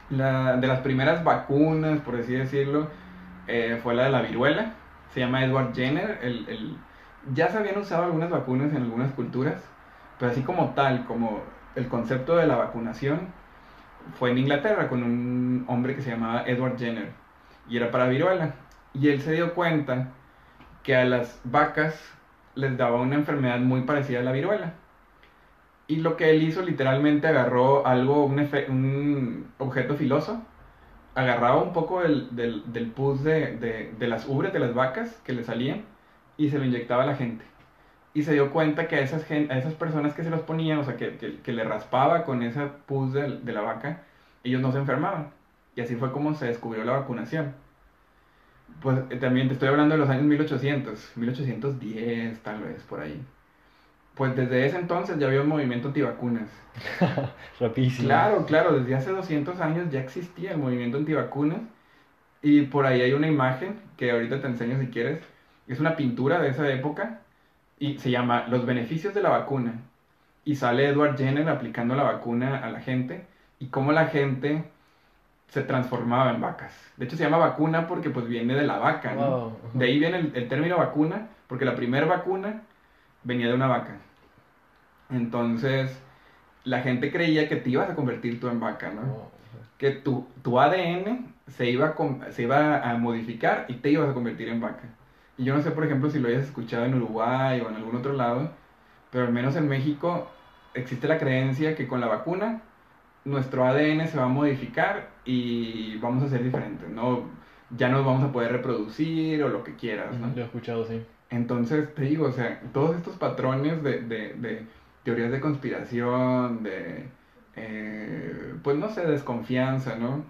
La, de las primeras vacunas, por así decirlo, eh, fue la de la viruela. Se llama Edward Jenner. El, el, ya se habían usado algunas vacunas en algunas culturas, pero así como tal, como el concepto de la vacunación, fue en Inglaterra con un hombre que se llamaba Edward Jenner. Y era para viruela. Y él se dio cuenta que a las vacas les daba una enfermedad muy parecida a la viruela. Y lo que él hizo literalmente agarró algo, un, objeto filoso, agarraba un poco del, del, pus de, de, las ubres de las vacas que le salían y se lo inyectaba a la gente. Y se dio cuenta que a esas, a esas personas que se los ponían, o sea, que, que, le raspaba con esa pus de la vaca, ellos no se enfermaban. Y así fue como se descubrió la vacunación. Pues eh, también te estoy hablando de los años 1800, 1810 tal vez, por ahí pues desde ese entonces ya había un movimiento antivacunas. (laughs) Rapidísimo. Claro, claro, desde hace 200 años ya existía el movimiento antivacunas. Y por ahí hay una imagen que ahorita te enseño si quieres. Es una pintura de esa época y se llama Los beneficios de la vacuna. Y sale Edward Jenner aplicando la vacuna a la gente y cómo la gente se transformaba en vacas. De hecho se llama vacuna porque pues viene de la vaca, ¿no? De ahí viene el, el término vacuna porque la primera vacuna venía de una vaca. Entonces, la gente creía que te ibas a convertir tú en vaca, ¿no? Que tu, tu ADN se iba, a, se iba a modificar y te ibas a convertir en vaca. Y yo no sé, por ejemplo, si lo hayas escuchado en Uruguay o en algún otro lado, pero al menos en México existe la creencia que con la vacuna nuestro ADN se va a modificar y vamos a ser diferentes, ¿no? Ya nos vamos a poder reproducir o lo que quieras, ¿no? Lo he escuchado, sí. Entonces, te digo, o sea, todos estos patrones de, de, teorías de conspiración, de, eh, pues no sé, desconfianza, ¿no?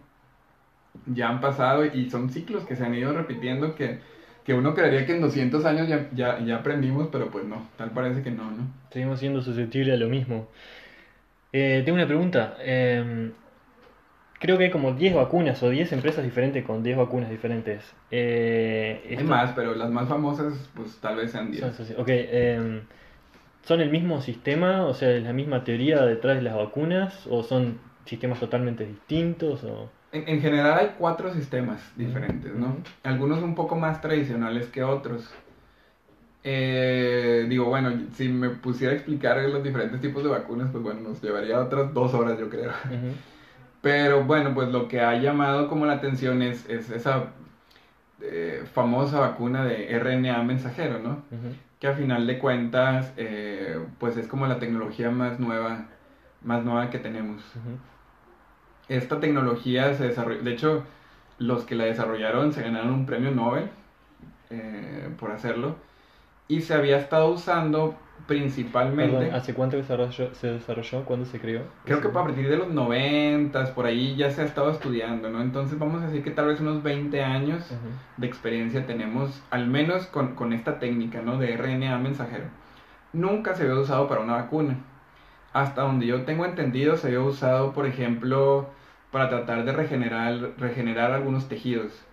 Ya han pasado y son ciclos que se han ido repitiendo que, uno creería que en 200 años ya, ya, ya, aprendimos, pero pues no, tal parece que no, ¿no? Seguimos siendo susceptibles a lo mismo. Eh, tengo una pregunta. Eh, creo que hay como 10 vacunas o 10 empresas diferentes con 10 vacunas diferentes. Eh, más, pero las más famosas, pues tal vez sean 10. ok, em, ¿son el mismo sistema? O sea, ¿es la misma teoría detrás de las vacunas? ¿O son sistemas totalmente distintos? O... En, general hay cuatro sistemas diferentes, ¿no? Algunos un poco más tradicionales que otros. Eh, digo, bueno, si me pusiera a explicar los diferentes tipos de vacunas, pues bueno, nos llevaría otras dos horas, yo creo. Pero bueno, pues lo que ha llamado como la atención es, esa eh, famosa vacuna de RNA mensajero, ¿no? Que a final de cuentas, eh, pues es como la tecnología más nueva, más nueva que tenemos. Esta tecnología se desarrolló, de hecho, los que la desarrollaron se ganaron un premio Nobel eh, por hacerlo y se había estado usando principalmente. ¿hace cuánto se desarrolló? ¿Cuándo se creó? Creo que a partir de los 90, por ahí ya se ha estado estudiando, ¿no? Entonces vamos a decir que tal vez unos 20 años de experiencia tenemos, al menos con, con, esta técnica, ¿no? De RNA mensajero. Nunca se había usado para una vacuna. Hasta donde yo tengo entendido, se había usado, por ejemplo, para tratar de regenerar, regenerar algunos tejidos.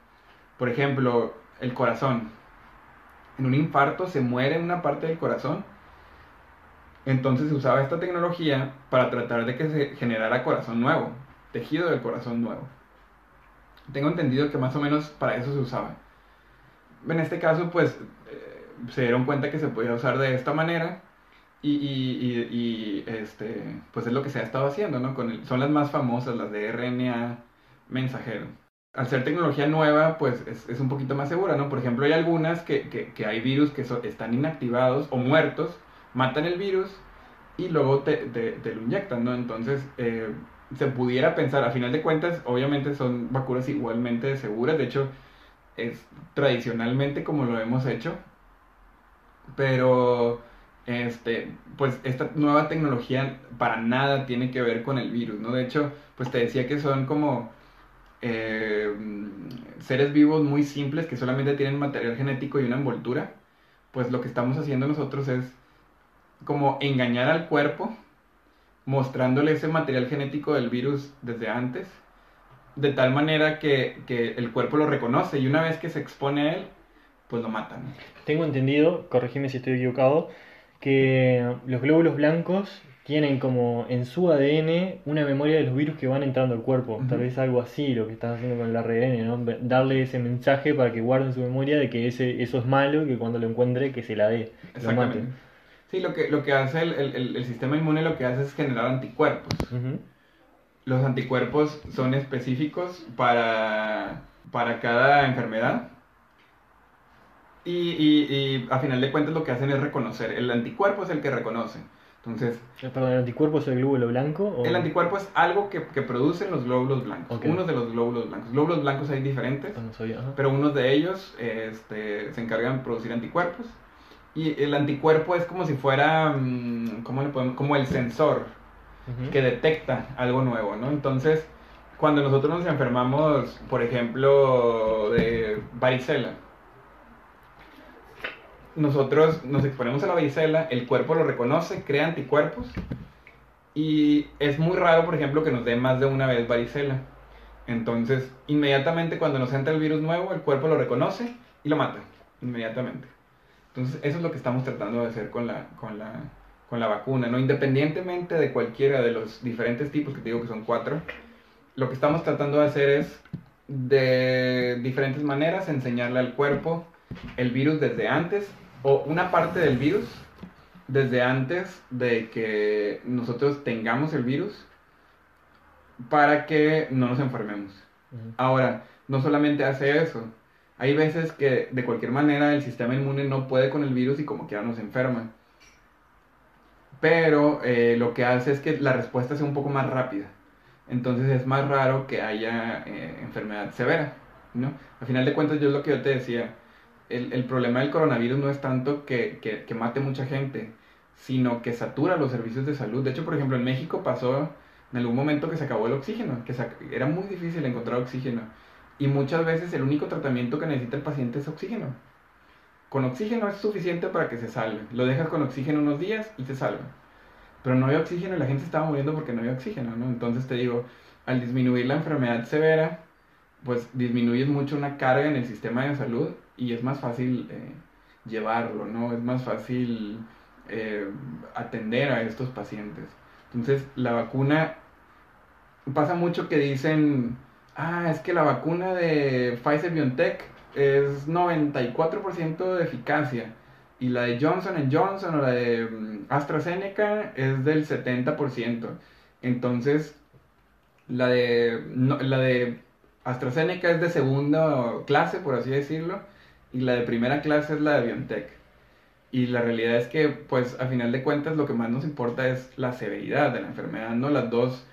Por ejemplo, el corazón. En un infarto se muere una parte del corazón entonces se usaba esta tecnología para tratar de que se generara corazón nuevo, tejido del corazón nuevo. Tengo entendido que más o menos para eso se usaba. En este caso, pues eh, se dieron cuenta que se podía usar de esta manera y, este, pues es lo que se ha estado haciendo, ¿no? Son las más famosas, las de RNA mensajero. Al ser tecnología nueva, pues es, un poquito más segura, ¿no? Por ejemplo, hay algunas que, que hay virus que están inactivados o muertos matan el virus y luego te, lo inyectan, ¿no? Entonces, eh, se pudiera pensar, a final de cuentas, obviamente son vacunas igualmente seguras, de hecho, es tradicionalmente como lo hemos hecho, pero, este, pues esta nueva tecnología para nada tiene que ver con el virus, ¿no? De hecho, pues te decía que son como... Eh, seres vivos muy simples que solamente tienen material genético y una envoltura, pues lo que estamos haciendo nosotros es como engañar al cuerpo, mostrándole ese material genético del virus desde antes, de tal manera que, el cuerpo lo reconoce y una vez que se expone a él, pues lo matan. Tengo entendido, corregime si estoy equivocado, que los glóbulos blancos tienen como en su ADN una memoria de los virus que van entrando al cuerpo. Tal vez algo así lo que estás haciendo con el ARN, ¿no? Darle ese mensaje para que guarden su memoria de que ese, eso es malo y que cuando lo encuentre que se la dé. Exactamente. Sí, lo que, lo que hace el, el, el sistema inmune lo que hace es generar anticuerpos. Los anticuerpos son específicos para, para cada enfermedad. Y, y, y, a final de cuentas lo que hacen es reconocer. El anticuerpo es el que reconoce. Entonces, Eh, Perdón, ¿el anticuerpo es el glóbulo blanco? O... el anticuerpo es algo que, que producen los glóbulos blancos. Ok. Unos de los glóbulos blancos. Glóbulos blancos hay diferentes. Ah, no sabía, pero unos de ellos este, se encargan de producir anticuerpos. Y el anticuerpo es como si fuera, mm, ¿cómo le podemos? Como el sensor que detecta algo nuevo, ¿no? Entonces, cuando nosotros nos enfermamos, por ejemplo, de varicela, nosotros nos exponemos a la varicela, el cuerpo lo reconoce, crea anticuerpos y es muy raro, por ejemplo, que nos dé más de una vez varicela. Entonces, inmediatamente cuando nos entra el virus nuevo, el cuerpo lo reconoce y lo mata, inmediatamente. Entonces, eso es lo que estamos tratando de hacer con la, con la, con la vacuna, ¿no? Independientemente de cualquiera de los diferentes tipos, que te digo que son cuatro, lo que estamos tratando de hacer es, de diferentes maneras, enseñarle al cuerpo el virus desde antes, o una parte del virus, desde antes de que nosotros tengamos el virus, para que no nos enfermemos. Ahora, no solamente hace eso. Hay veces que de cualquier manera el sistema inmune no puede con el virus y como quiera nos enferma. Pero eh, lo que hace es que la respuesta sea un poco más rápida. Entonces es más raro que haya eh, enfermedad severa, ¿no? Al final de cuentas, yo es lo que yo te decía, el, el problema del coronavirus no es tanto que, que, que mate mucha gente, sino que satura los servicios de salud. De hecho, por ejemplo, en México pasó en algún momento que se acabó el oxígeno, que se era muy difícil encontrar oxígeno. Y muchas veces el único tratamiento que necesita el paciente es oxígeno. Con oxígeno es suficiente para que se salve. Lo dejas con oxígeno unos días y se salva. Pero no había oxígeno y la gente estaba muriendo porque no había oxígeno, ¿no? Entonces te digo, al disminuir la enfermedad severa, pues disminuyes mucho una carga en el sistema de salud y es más fácil eh, llevarlo, ¿no? Es más fácil eh, atender a estos pacientes. Entonces, la vacuna, pasa mucho que dicen, ah, es que la vacuna de Pfizer BioNTech es 94% de eficacia y la de Johnson Johnson o la de mm, AstraZeneca es del 70%. Entonces, la de, no, la de AstraZeneca es de segunda clase, por así decirlo, y la de primera clase es la de BioNTech. Y la realidad es que, pues, a final de cuentas, lo que más nos importa es la severidad de la enfermedad, ¿no? Las dos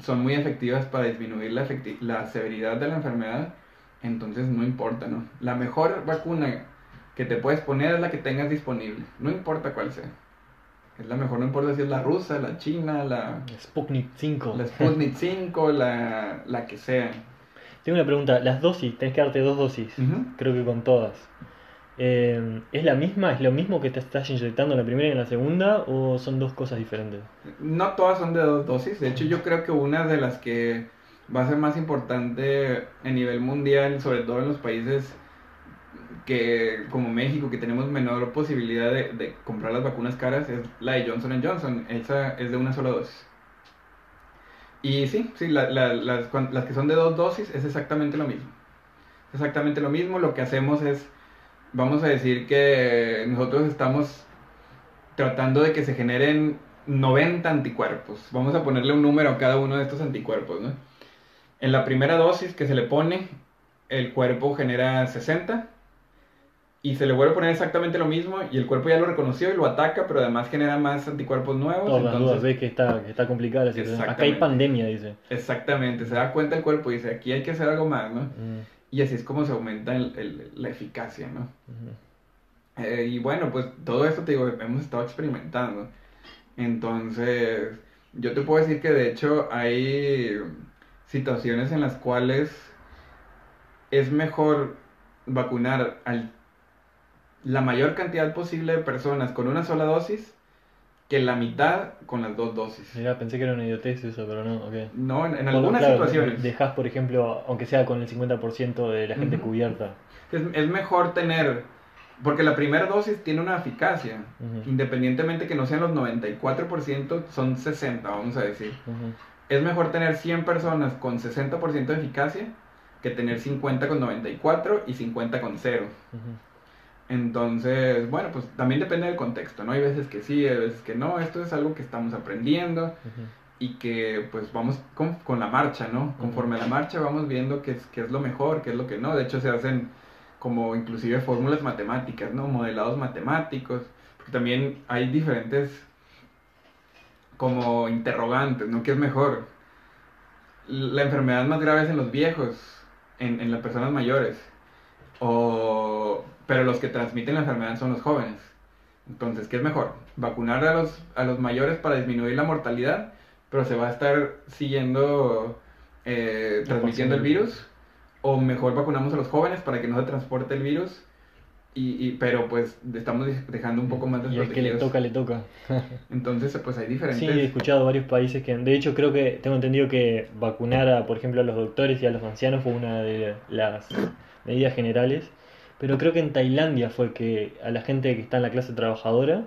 son muy efectivas para disminuir la, la severidad de la enfermedad, entonces no importa, ¿no? La mejor vacuna que te puedes poner es la que tengas disponible, no importa cuál sea. Es la mejor, no importa si es la rusa, la china, la, Sputnik 5. la Sputnik 5, (laughs) la, la que sea. Tengo una pregunta, las dosis, tenés que darte dos dosis, Ujú. creo que con todas. Eh, ¿Es la misma? ¿Es lo mismo que te estás inyectando en la primera y en la segunda? ¿O son dos cosas diferentes? No todas son de dos dosis. De hecho, yo creo que una de las que va a ser más importante a nivel mundial, sobre todo en los países que como México, que tenemos menor posibilidad de, comprar las vacunas caras, es la de Johnson Johnson. Esa es de una sola dosis. Y sí, sí, la- la- las, que son de dos dosis es exactamente lo mismo. Exactamente lo mismo. Lo que hacemos es, vamos a decir que nosotros estamos tratando de que se generen 90 anticuerpos. Vamos a ponerle un número a cada uno de estos anticuerpos, ¿no? En la primera dosis que se le pone, el cuerpo genera 60 y se le vuelve a poner exactamente lo mismo y el cuerpo ya lo reconoció y lo ataca, pero además genera más anticuerpos nuevos. Todas las dudas, entonces, ves que está, que está complicada la situación. Acá hay pandemia, dice. exactamente, se da cuenta el cuerpo y dice, aquí hay que hacer algo más, ¿no? Mm, Y así es como se aumenta el- el- la eficacia, ¿no? Eh, y bueno, pues todo esto te digo, hemos estado experimentando. Entonces, yo te puedo decir que de hecho hay situaciones en las cuales es mejor vacunar a la mayor cantidad posible de personas con una sola dosis que la mitad con las dos dosis. Mirá, pensé que era una idiotez eso, pero no, ok. No, en, en Bueno, algunas claro, situaciones. Dejás, por ejemplo, aunque sea con el 50% de la gente Ujú. cubierta. Es, es mejor tener, porque la primera dosis tiene una eficacia, Ujú. independientemente que no sean los 94%, son 60, vamos a decir. Ujú. Es mejor tener 100 personas con 60% de eficacia que tener 50 con 94 y 50 con 0. Entonces, bueno, pues también depende del contexto, ¿no? Hay veces que sí, hay veces que no. Esto es algo que estamos aprendiendo Ujú. y que pues vamos con, con la marcha, ¿no? Conforme a la marcha vamos viendo qué es, qué es lo mejor, qué es lo que no. De hecho se hacen como inclusive fórmulas matemáticas, ¿no? Modelados matemáticos. Porque también hay diferentes como interrogantes, ¿no? ¿Qué es mejor? La enfermedad más grave es en los viejos, en, en las personas mayores, o, pero los que transmiten la enfermedad son los jóvenes. Entonces, ¿qué es mejor? ¿Vacunar a los, a los mayores para disminuir la mortalidad, pero se va a estar siguiendo eh, transmitiendo el virus? ¿O mejor vacunamos a los jóvenes para que no se transporte el virus? Y, pero pues estamos dejando un poco más de Y el que le toca, le toca. (laughs) Entonces, pues hay diferentes... Sí, he escuchado varios países que, de hecho, creo que tengo entendido que vacunar, a, por ejemplo, a los doctores y a los ancianos fue una de las medidas generales pero creo que en Tailandia fue que a la gente que está en la clase trabajadora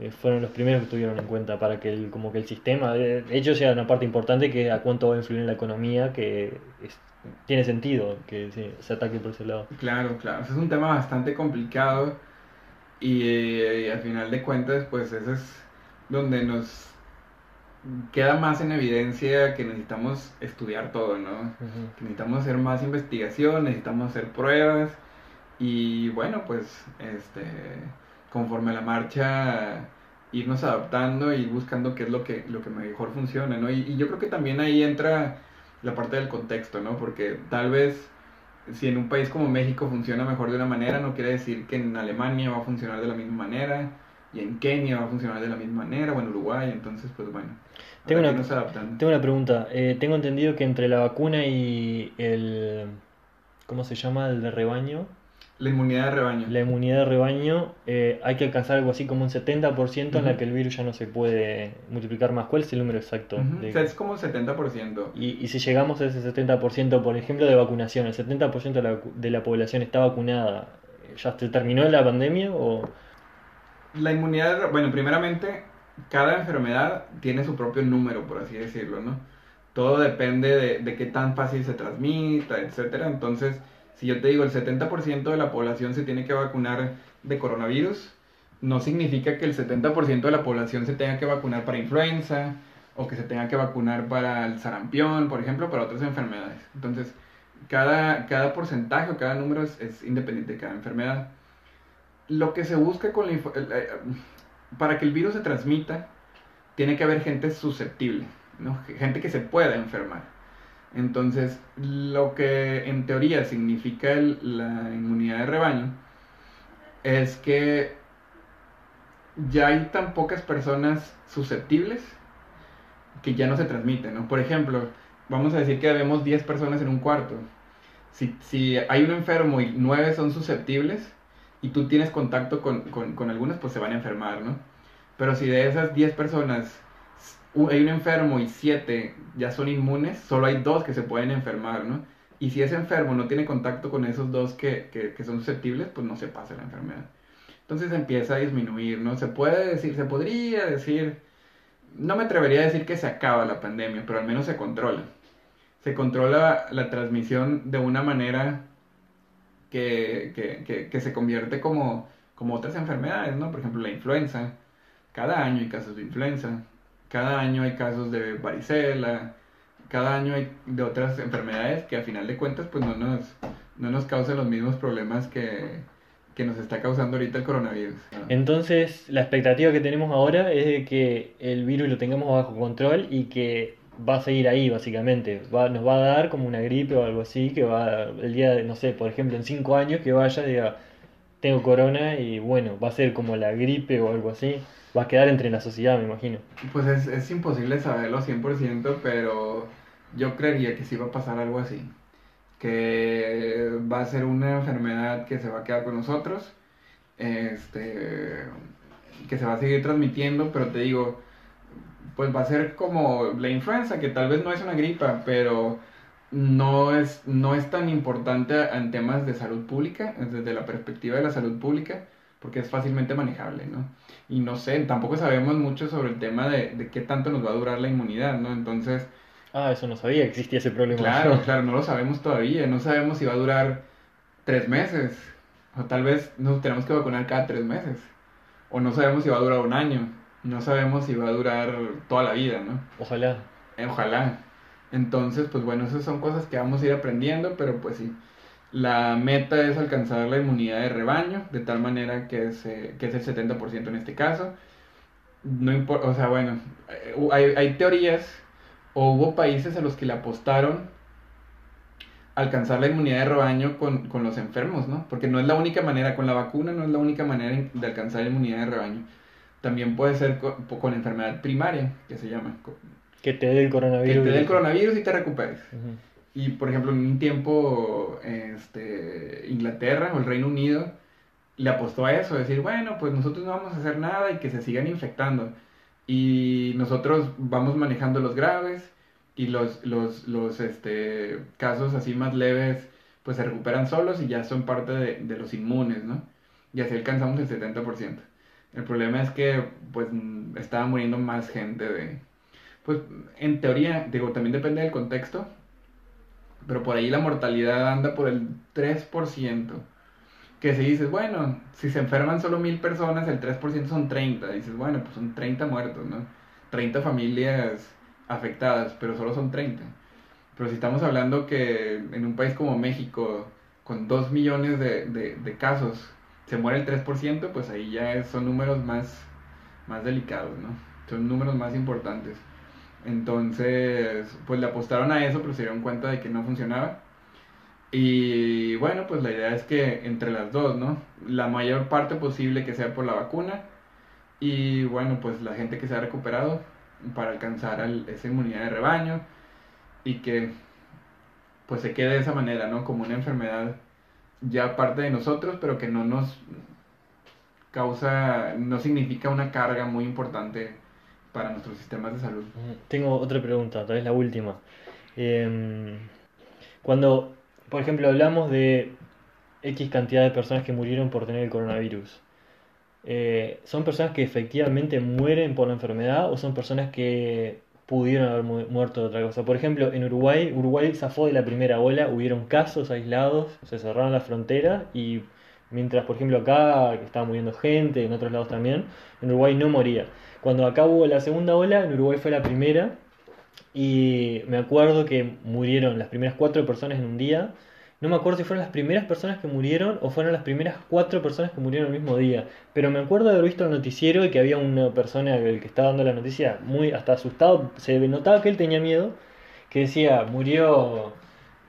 eh, fueron los primeros que tuvieron en cuenta para que el, como que el sistema, de, hecho, sea una parte importante que a cuánto va a influir en la economía, que tiene sentido que se ataque por ese lado. Claro, claro, es un tema bastante complicado y, al final de cuentas, pues eso es donde nos queda más en evidencia que necesitamos estudiar todo, ¿no? Que necesitamos hacer más investigación, necesitamos hacer pruebas y bueno, pues este, conforme a la marcha, irnos adaptando y buscando qué es lo que, lo que mejor funciona, ¿no? Y, yo creo que también ahí entra la parte del contexto, ¿no? Porque tal vez si en un país como México funciona mejor de una manera, no quiere decir que en Alemania va a funcionar de la misma manera, y en Kenia va a funcionar de la misma manera, o en Uruguay, entonces pues bueno. Tengo una, tengo una pregunta, eh, tengo entendido que entre la vacuna y el, ¿cómo se llama? El de rebaño, la inmunidad de rebaño. La inmunidad de rebaño eh, hay que alcanzar algo así como un 70% en la que el virus ya no se puede multiplicar más. ¿Cuál es el número exacto? es como un 70%. Y, y si llegamos a ese 70%, por ejemplo, de vacunación, el 70% de la, de la población está vacunada, ¿ya se terminó la pandemia o...? La inmunidad, bueno, primeramente, cada enfermedad tiene su propio número, por así decirlo, ¿no? Todo depende de, de qué tan fácil se transmita, etcétera. Entonces si yo te digo el 70% de la población se tiene que vacunar de coronavirus, no significa que el 70% de la población se tenga que vacunar para influenza o que se tenga que vacunar para el sarampión, por ejemplo, para otras enfermedades. Entonces, cada, cada porcentaje o cada número es, independiente de cada enfermedad. Lo que se busca con para que el virus se transmita, tiene que haber gente susceptible, gente que se pueda enfermar. Entonces, lo que en teoría significa la inmunidad de rebaño es que ya hay tan pocas personas susceptibles que ya no se transmiten, ¿no? Por ejemplo, vamos a decir que vemos 10 personas en un cuarto. Si, si hay un enfermo y 9 son susceptibles y tú tienes contacto con, con, con algunas, pues se van a enfermar, ¿no? Pero si de esas 10 personas hay un enfermo y siete ya son inmunes, solo hay dos que se pueden enfermar, ¿no? Y si ese enfermo no tiene contacto con esos dos que, que, que son susceptibles, pues no se pasa la enfermedad. Entonces empieza a disminuir, ¿no? Se puede decir, se podría decir, no me atrevería a decir que se acaba la pandemia, pero al menos se controla. Se controla la transmisión de una manera que, que, que, se convierte como, como otras enfermedades, ¿no? Por ejemplo, la influenza. Cada año hay casos de influenza. Cada año hay casos de varicela, cada año hay de otras enfermedades que a final de cuentas pues no nos, no nos causan los mismos problemas que, que nos está causando ahorita el coronavirus. Entonces, la expectativa que tenemos ahora es de que el virus lo tengamos bajo control y que va a seguir ahí, básicamente. Va, nos va a dar como una gripe o algo así, que va el día de, no sé, por ejemplo, en cinco años que vaya diga, tengo corona y bueno, va a ser como la gripe o algo así va a quedar entre la sociedad, me imagino. Pues es, es imposible saberlo 100%, pero yo creería que sí va a pasar algo así. Que va a ser una enfermedad que se va a quedar con nosotros, este, que se va a seguir transmitiendo, pero te digo, pues va a ser como la influenza, que tal vez no es una gripa, pero no es, no es tan importante en temas de salud pública, desde la perspectiva de la salud pública porque es fácilmente manejable, ¿no? Y no sé, tampoco sabemos mucho sobre el tema de, de qué tanto nos va a durar la inmunidad, ¿no? Entonces... Ah, eso no sabía, existía ese problema. Claro, (laughs) claro, no lo sabemos todavía, no sabemos si va a durar tres meses, o tal vez nos tenemos que vacunar cada tres meses, o no sabemos si va a durar un año, no sabemos si va a durar toda la vida, ¿no? Ojalá. Eh, ojalá. Entonces, pues bueno, esas son cosas que vamos a ir aprendiendo, pero pues sí, la meta es alcanzar la inmunidad de rebaño, de tal manera que es, que es el 70% en este caso. no importa, o sea, bueno, eh, hay, hay teorías o hubo países a los que le apostaron alcanzar la inmunidad de rebaño con, con, los enfermos, ¿no? Porque no es la única manera, con la vacuna no es la única manera de alcanzar la inmunidad de rebaño. También puede ser con, con enfermedad primaria, que se llama. Que te dé el coronavirus. Que te dé el coronavirus y te recuperes. Y por ejemplo, en un tiempo, este, Inglaterra o el Reino Unido le apostó a eso, decir, bueno, pues nosotros no vamos a hacer nada y que se sigan infectando. Y nosotros vamos manejando los graves y los, los, los este, casos así más leves pues se recuperan solos y ya son parte de, de los inmunes, ¿no? Y así alcanzamos el 70%. El problema es que pues estaba muriendo más gente de... Pues en teoría, digo, también depende del contexto, pero por ahí la mortalidad anda por el 3%. Que si dices, bueno, si se enferman solo mil personas, el 3% son 30. Dices, bueno, pues son 30 muertos, ¿no? 30 familias afectadas, pero solo son 30. Pero si estamos hablando que en un país como México, con 2 millones de, de, casos, se muere el 3%, pues ahí ya son números más, más delicados, ¿no? Son números más importantes. Entonces, pues le apostaron a eso, pero se dieron cuenta de que no funcionaba. Y bueno, pues la idea es que entre las dos, ¿no? La mayor parte posible que sea por la vacuna y bueno, pues la gente que se ha recuperado para alcanzar esa inmunidad de rebaño y que pues se quede de esa manera, ¿no? Como una enfermedad ya parte de nosotros, pero que no nos causa, no significa una carga muy importante para nuestros sistemas de salud. Tengo otra pregunta, tal vez la última. Em, cuando, por ejemplo, hablamos de X cantidad de personas que murieron por tener el coronavirus, eh, ¿son personas que efectivamente mueren por la enfermedad o son personas que pudieron haber muerto de otra cosa? Por ejemplo, en Uruguay, Uruguay zafó de la primera ola, hubieron casos aislados, se cerraron las fronteras y mientras, por ejemplo, acá estaba muriendo gente, en otros lados también, en Uruguay no moría. Cuando acá hubo la segunda ola, en Uruguay fue la primera y me acuerdo que murieron las primeras cuatro personas en un día no me acuerdo si fueron las primeras personas que murieron o fueron las primeras cuatro personas que murieron el mismo día. Pero me acuerdo de haber visto el noticiero y que había una persona, el que estaba dando la noticia, muy hasta asustado. Se notaba que él tenía miedo. Que decía, murió.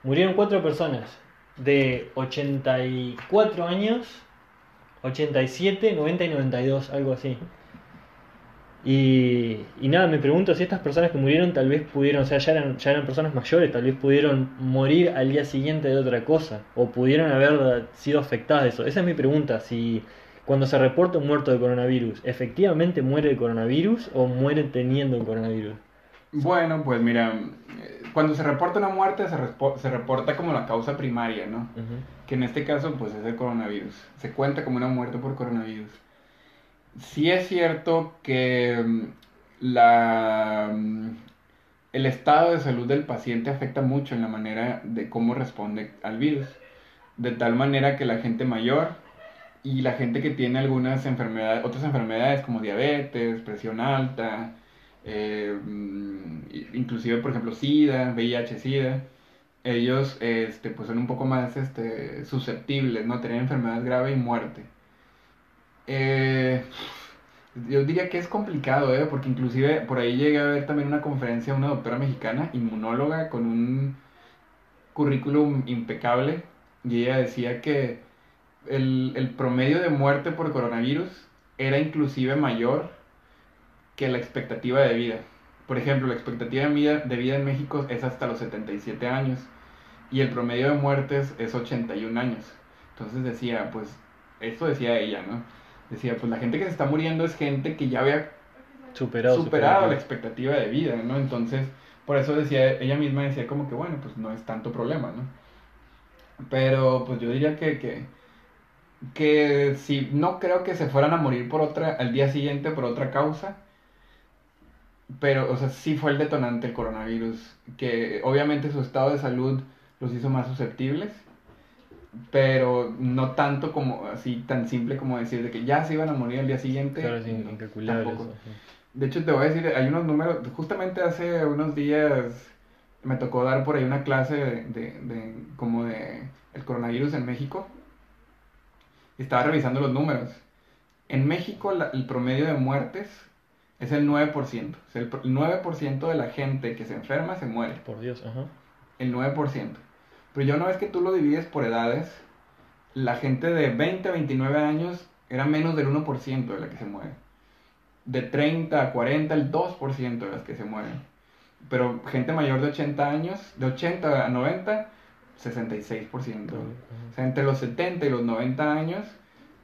Murieron cuatro personas de 84 años, 87, 90 y 92, algo así. Y, nada, me pregunto si estas personas que murieron tal vez pudieron, o sea, ya eran, ya eran personas mayores, tal vez pudieron morir al día siguiente de otra cosa, o pudieron haber sido afectadas de eso. Esa es mi pregunta, si cuando se reporta un muerto de coronavirus, ¿efectivamente muere de coronavirus o muere teniendo el coronavirus? Bueno, pues mira, cuando se reporta una muerte se, se reporta como la causa primaria, ¿no? Que en este caso pues es el coronavirus. Se cuenta como una muerte por coronavirus sí es cierto que mm, la, mm, el estado de salud del paciente afecta mucho en la manera de cómo responde al virus. De tal manera que la gente mayor y la gente que tiene algunas enfermedades, otras enfermedades como diabetes, presión alta, eh, mm, inclusive por ejemplo SIDA, VIH, SIDA, ellos este, pues son un poco más este, susceptibles, ¿no? Tener enfermedad grave y muerte. Eh, yo diría que es complicado, ¿eh? porque inclusive por ahí llegué a ver también una conferencia de una doctora mexicana, inmunóloga, con un currículum impecable, y ella decía que el, el promedio de muerte por coronavirus era inclusive mayor que la expectativa de vida. Por ejemplo, la expectativa de vida, de vida en México es hasta los 77 años y el promedio de muertes es 81 años. Entonces decía, pues, esto decía ella, ¿no? decía, pues la gente que se está muriendo es gente que ya había superado, superado la expectativa de vida, ¿no? Entonces, por eso decía, ella misma decía como que, bueno, pues no es tanto problema, ¿no? Pero pues yo diría que, que, que si no creo que se fueran a morir por otra, al día siguiente por otra causa, pero, o sea, sí fue el detonante el coronavirus, que obviamente su estado de salud los hizo más susceptibles pero no tanto como así tan simple como decir de que ya se iban a morir al día siguiente. Claro, De hecho, te voy a decir, hay unos números, justamente hace unos días me tocó dar por ahí una clase de, de, como de el coronavirus en México. Estaba revisando los números. En México el promedio de muertes es el 9%. el 9% de la gente que se enferma se muere. Por Dios, ajá. El 9%. Pero ya una vez que tú lo divides por edades, la gente de 20 a 29 años era menos del 1% de la que se muere. De 30 a 40, el 2% de las que se mueren. Pero gente mayor de 80 años, de 80 a 90, 66%. O sea, entre los 70 y los 90 años,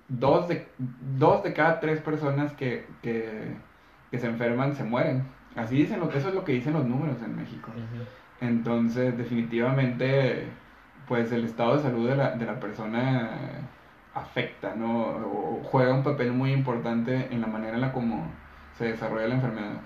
dos de, dos de cada tres personas que, que, se enferman se mueren. Así dicen, eso es lo que dicen los números en México. Entonces, definitivamente, pues el estado de salud de la, de la persona afecta, ¿no? O juega un papel muy importante en la manera en la como se desarrolla la enfermedad.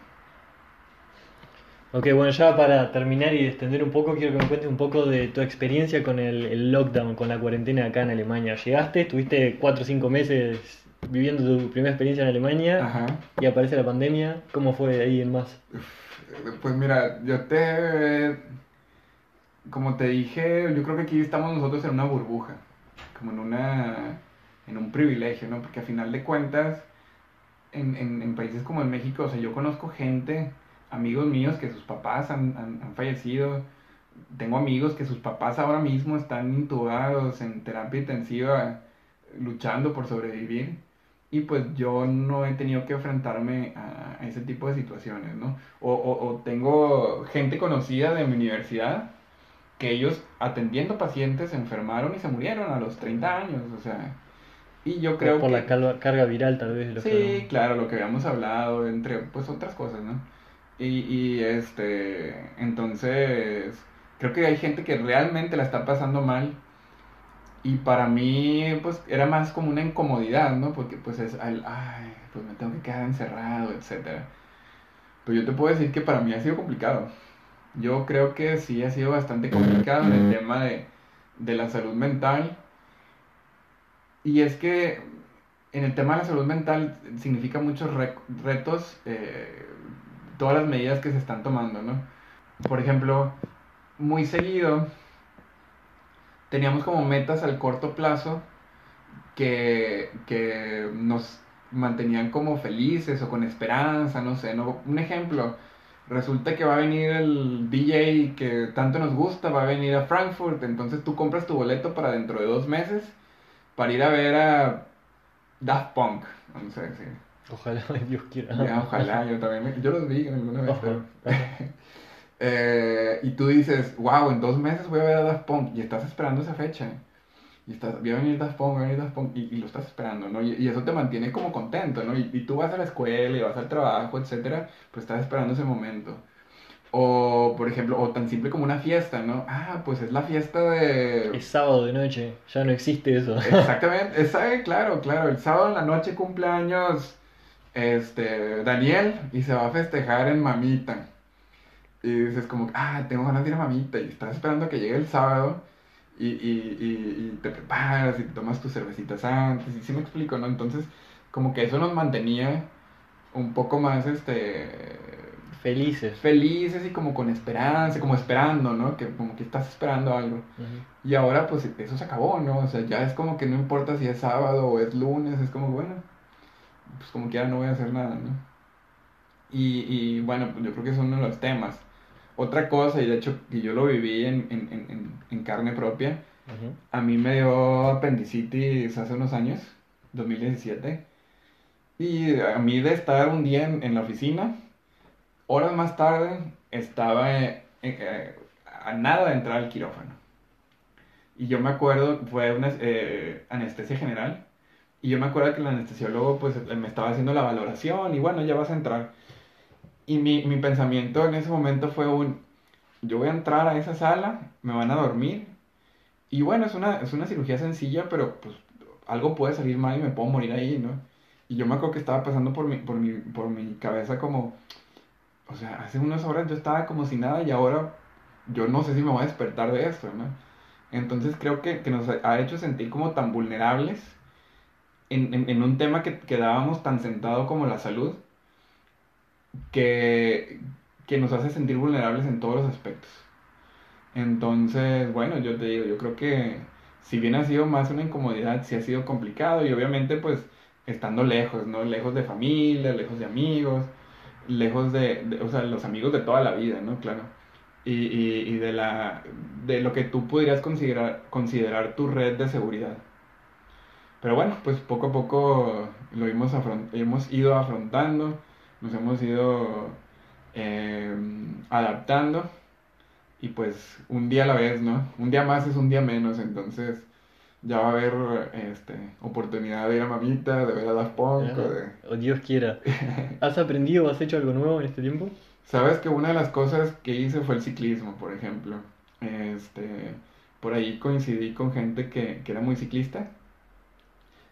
Ok, bueno, ya para terminar y extender un poco, quiero que me cuentes un poco de tu experiencia con el, lockdown, con la cuarentena acá en Alemania. Llegaste, estuviste cuatro o cinco meses viviendo tu primera experiencia en Alemania y aparece la pandemia. ¿Cómo fue ahí en más? Pues mira, yo te... Como te dije, yo creo que aquí estamos nosotros en una burbuja, como en una... en un privilegio, ¿no? Porque a final de cuentas, en, en, en países como en México, o sea, yo conozco gente amigos míos que sus papás han, han, fallecido. Tengo amigos que sus papás ahora mismo están intubados en terapia intensiva, luchando por sobrevivir. Y pues yo no he tenido que enfrentarme a, ese tipo de situaciones, ¿no? O, o, tengo gente conocida de mi universidad que ellos atendiendo pacientes se enfermaron y se murieron a los 30 años, o sea, y yo creo por la carga viral tal vez. Lo sí, claro, lo que habíamos hablado, entre pues otras cosas, ¿no? Y, y este, entonces, creo que hay gente que realmente la está pasando mal. Y para mí, pues, era más como una incomodidad, ¿no? Porque, pues, es, ay, pues me tengo que quedar encerrado, etc. Pero yo te puedo decir que para mí ha sido complicado. Yo creo que sí ha sido bastante complicado en el tema de, de la salud mental. Y es que en el tema de la salud mental significa muchos retos eh, todas las medidas que se están tomando, ¿no? Por ejemplo, muy seguido teníamos como metas al corto plazo que, que nos mantenían como felices o con esperanza, no sé, ¿no? Un ejemplo, resulta que va a venir el DJ que tanto nos gusta, va a venir a Frankfurt, entonces tú compras tu boleto para dentro de dos meses para ir a ver a Daft Punk, no sé, sí. Ojalá, (laughs) Dios quiera. Ya, ojalá, yo también, yo los vi alguna vez. (laughs) eh, y tú dices, wow, en dos meses voy a ver a Daft Punk y estás esperando esa fecha. Y estás, voy a venir Daft Punk, voy a venir Daft Punk, y, lo estás esperando, ¿no? Y, y, eso te mantiene como contento, ¿no? Y, y, tú vas a la escuela y vas al trabajo, etcétera, pues estás esperando ese momento. O, por ejemplo, o tan simple como una fiesta, ¿no? Ah, pues es la fiesta de... Es sábado de noche, ya no existe eso. (laughs) Exactamente, es, claro, claro, el sábado en la noche cumpleaños este, Daniel y se va a festejar en Mamita. Y dices como, ah, tengo ganas de ir a Mamita y estás esperando que llegue el sábado y, y, y, te preparas y te tomas tus cervecitas antes y sí me explico, ¿no? Entonces, como que eso nos mantenía un poco más, este... Felices. Felices y como con esperanza, como esperando, ¿no? Que como que estás esperando algo. Y ahora pues eso se acabó, ¿no? O sea, ya es como que no importa si es sábado o es lunes, es como, bueno, pues como quiera no voy a hacer nada, ¿no? Y, y bueno, pues yo creo que es uno de los temas. Otra cosa, y de hecho que yo lo viví en, en, en, en carne propia, a mí me dio apendicitis hace unos años, 2017, y a mí de estar un día en, la oficina, horas más tarde estaba eh, eh, a nada de entrar al quirófano. Y yo me acuerdo, fue una eh, anestesia general, y yo me acuerdo que el anestesiólogo pues me estaba haciendo la valoración y bueno, ya vas a entrar. Y mi, mi pensamiento en ese momento fue un, yo voy a entrar a esa sala, me van a dormir. Y bueno, es una, es una cirugía sencilla, pero pues algo puede salir mal y me puedo morir ahí, ¿no? Y yo me acuerdo que estaba pasando por mi, por mi, por mi cabeza como, o sea, hace unas horas yo estaba como si nada y ahora yo no sé si me voy a despertar de esto, ¿no? Entonces creo que, que nos ha hecho sentir como tan vulnerables en, un tema que quedábamos tan sentado como la salud, que, que nos hace sentir vulnerables en todos los aspectos. Entonces, bueno, yo te digo, yo creo que si bien ha sido más una incomodidad, sí ha sido complicado y obviamente pues estando lejos, ¿no? Lejos de familia, lejos de amigos, lejos de, o sea, los amigos de toda la vida, ¿no? Claro. Y, y, de, la, de lo que tú podrías considerar, considerar tu red de seguridad. Pero bueno, pues poco a poco lo hemos, hemos ido afrontando, nos hemos ido eh, adaptando y pues un día a la vez, ¿no? Un día más es un día menos, entonces ya va a haber este, oportunidad de ir a Mamita, de ver a Daft Punk. O, Dios quiera. (laughs) ¿Has aprendido o has hecho algo nuevo en este tiempo? Sabes que una de las cosas que hice fue el ciclismo, por ejemplo. Este, por ahí coincidí con gente que, que era muy ciclista.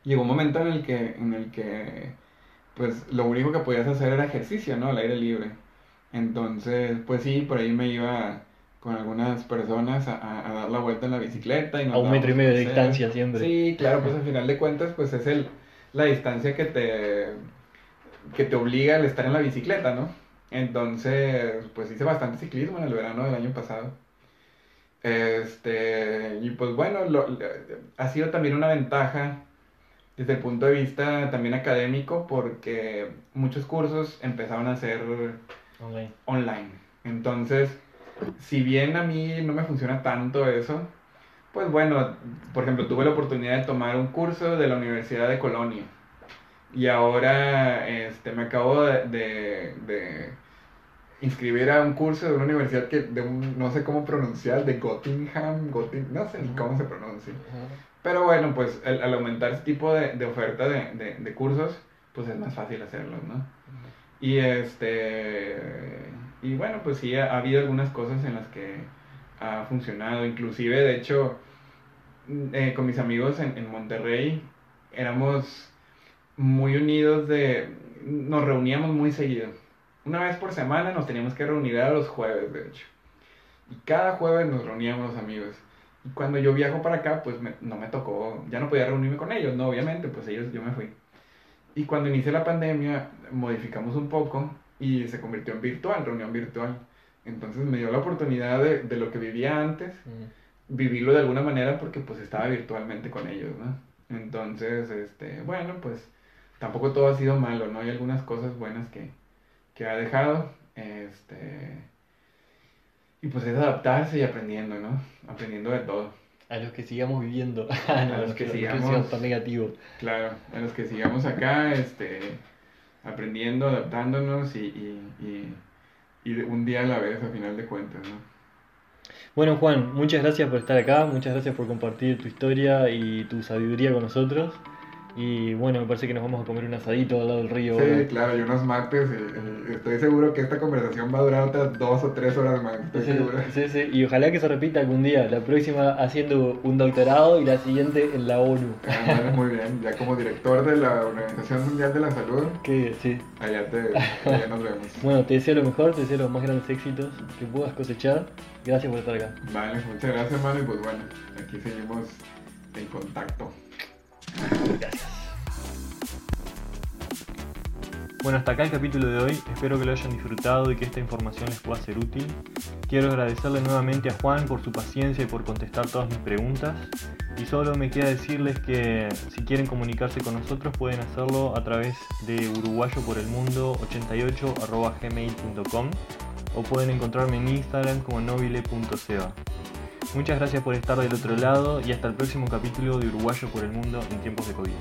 Llegó un momento en el que, en el que, pues, lo único que podías hacer era ejercicio, ¿no? Al aire libre. Entonces, pues sí, por ahí me iba con algunas personas a, dar la vuelta en la bicicleta. Y a un metro y medio de distancia siempre. Sí, claro, pues al final de cuentas, pues es el, la distancia que te, que te obliga al estar en la bicicleta, ¿no? Entonces, pues hice bastante ciclismo en el verano del año pasado. Este, y pues bueno, lo, ha sido también una ventaja desde el punto de vista también académico porque muchos cursos empezaron a ser online. online. Entonces, si bien a mí no me funciona tanto eso, pues bueno, por ejemplo, tuve la oportunidad de tomar un curso de la Universidad de Colonia. Y ahora este, me acabo de, de, inscribir a un curso de una universidad que de un, no sé cómo pronunciar, de Göttingen, no sé ni cómo se pronuncia. Pero bueno, pues al, aumentar ese tipo de, de oferta de, de, cursos, pues es más fácil hacerlo, ¿no? Y este y bueno, pues sí, ha, habido algunas cosas en las que ha funcionado. Inclusive, de hecho, mm, eh, con mis amigos en, en Monterrey éramos muy unidos de... Nos reuníamos muy seguido. Una vez por semana nos teníamos que reunir a los jueves, de hecho. Y cada jueves nos reuníamos los amigos. Y cuando yo viajo para acá, pues no me tocó, ya no podía reunirme con ellos, no, obviamente, pues ellos, yo me fui. Y cuando inició la pandemia, modificamos un poco y se convirtió en virtual, reunión virtual. Entonces me dio la oportunidad de, de lo que vivía antes, vivirlo de alguna manera porque pues estaba virtualmente con ellos, ¿no? Entonces, este, bueno, pues tampoco todo ha sido malo, ¿no? Hay algunas cosas buenas que, que ha dejado, este, y pues es adaptarse y aprendiendo, ¿no? Aprendiendo de todo. A los que sigamos viviendo, (laughs) a los que, sigamos tan negativo. Claro, a los que sigamos acá, este aprendiendo, adaptándonos y, y, y, un día a la vez, a final de cuentas, ¿no? Bueno, Juan, muchas gracias por estar acá, muchas gracias por compartir tu historia y tu sabiduría con nosotros. Y bueno, me parece que nos vamos a comer un asadito al lado del río. Sí, claro, y unos mates. Y, estoy seguro que esta conversación va a durar otras dos o tres horas más. Estoy sí, seguro. sí, sí, y ojalá que se repita algún día. La próxima haciendo un doctorado y la siguiente en la ONU. Ah, muy bien, ya como director de la Organización Mundial de la Salud. Que sí. Allá, te, allá nos vemos. (laughs) bueno, te deseo lo mejor, te deseo los más grandes éxitos que puedas cosechar. Gracias por estar acá. Vale, muchas gracias, hermano. Y pues bueno, aquí seguimos en contacto. Gracias. Bueno, hasta acá el capítulo de hoy. Espero que lo hayan disfrutado y que esta información les pueda ser útil. Quiero agradecerle nuevamente a Juan por su paciencia y por contestar todas mis preguntas. Y solo me queda decirles que si quieren comunicarse con nosotros pueden hacerlo a través de uruguayo por el mundo 88gmail.com o pueden encontrarme en Instagram como nobile.seba. Muchas gracias por estar del otro lado y hasta el próximo capítulo de Uruguayo por el mundo en tiempos de COVID.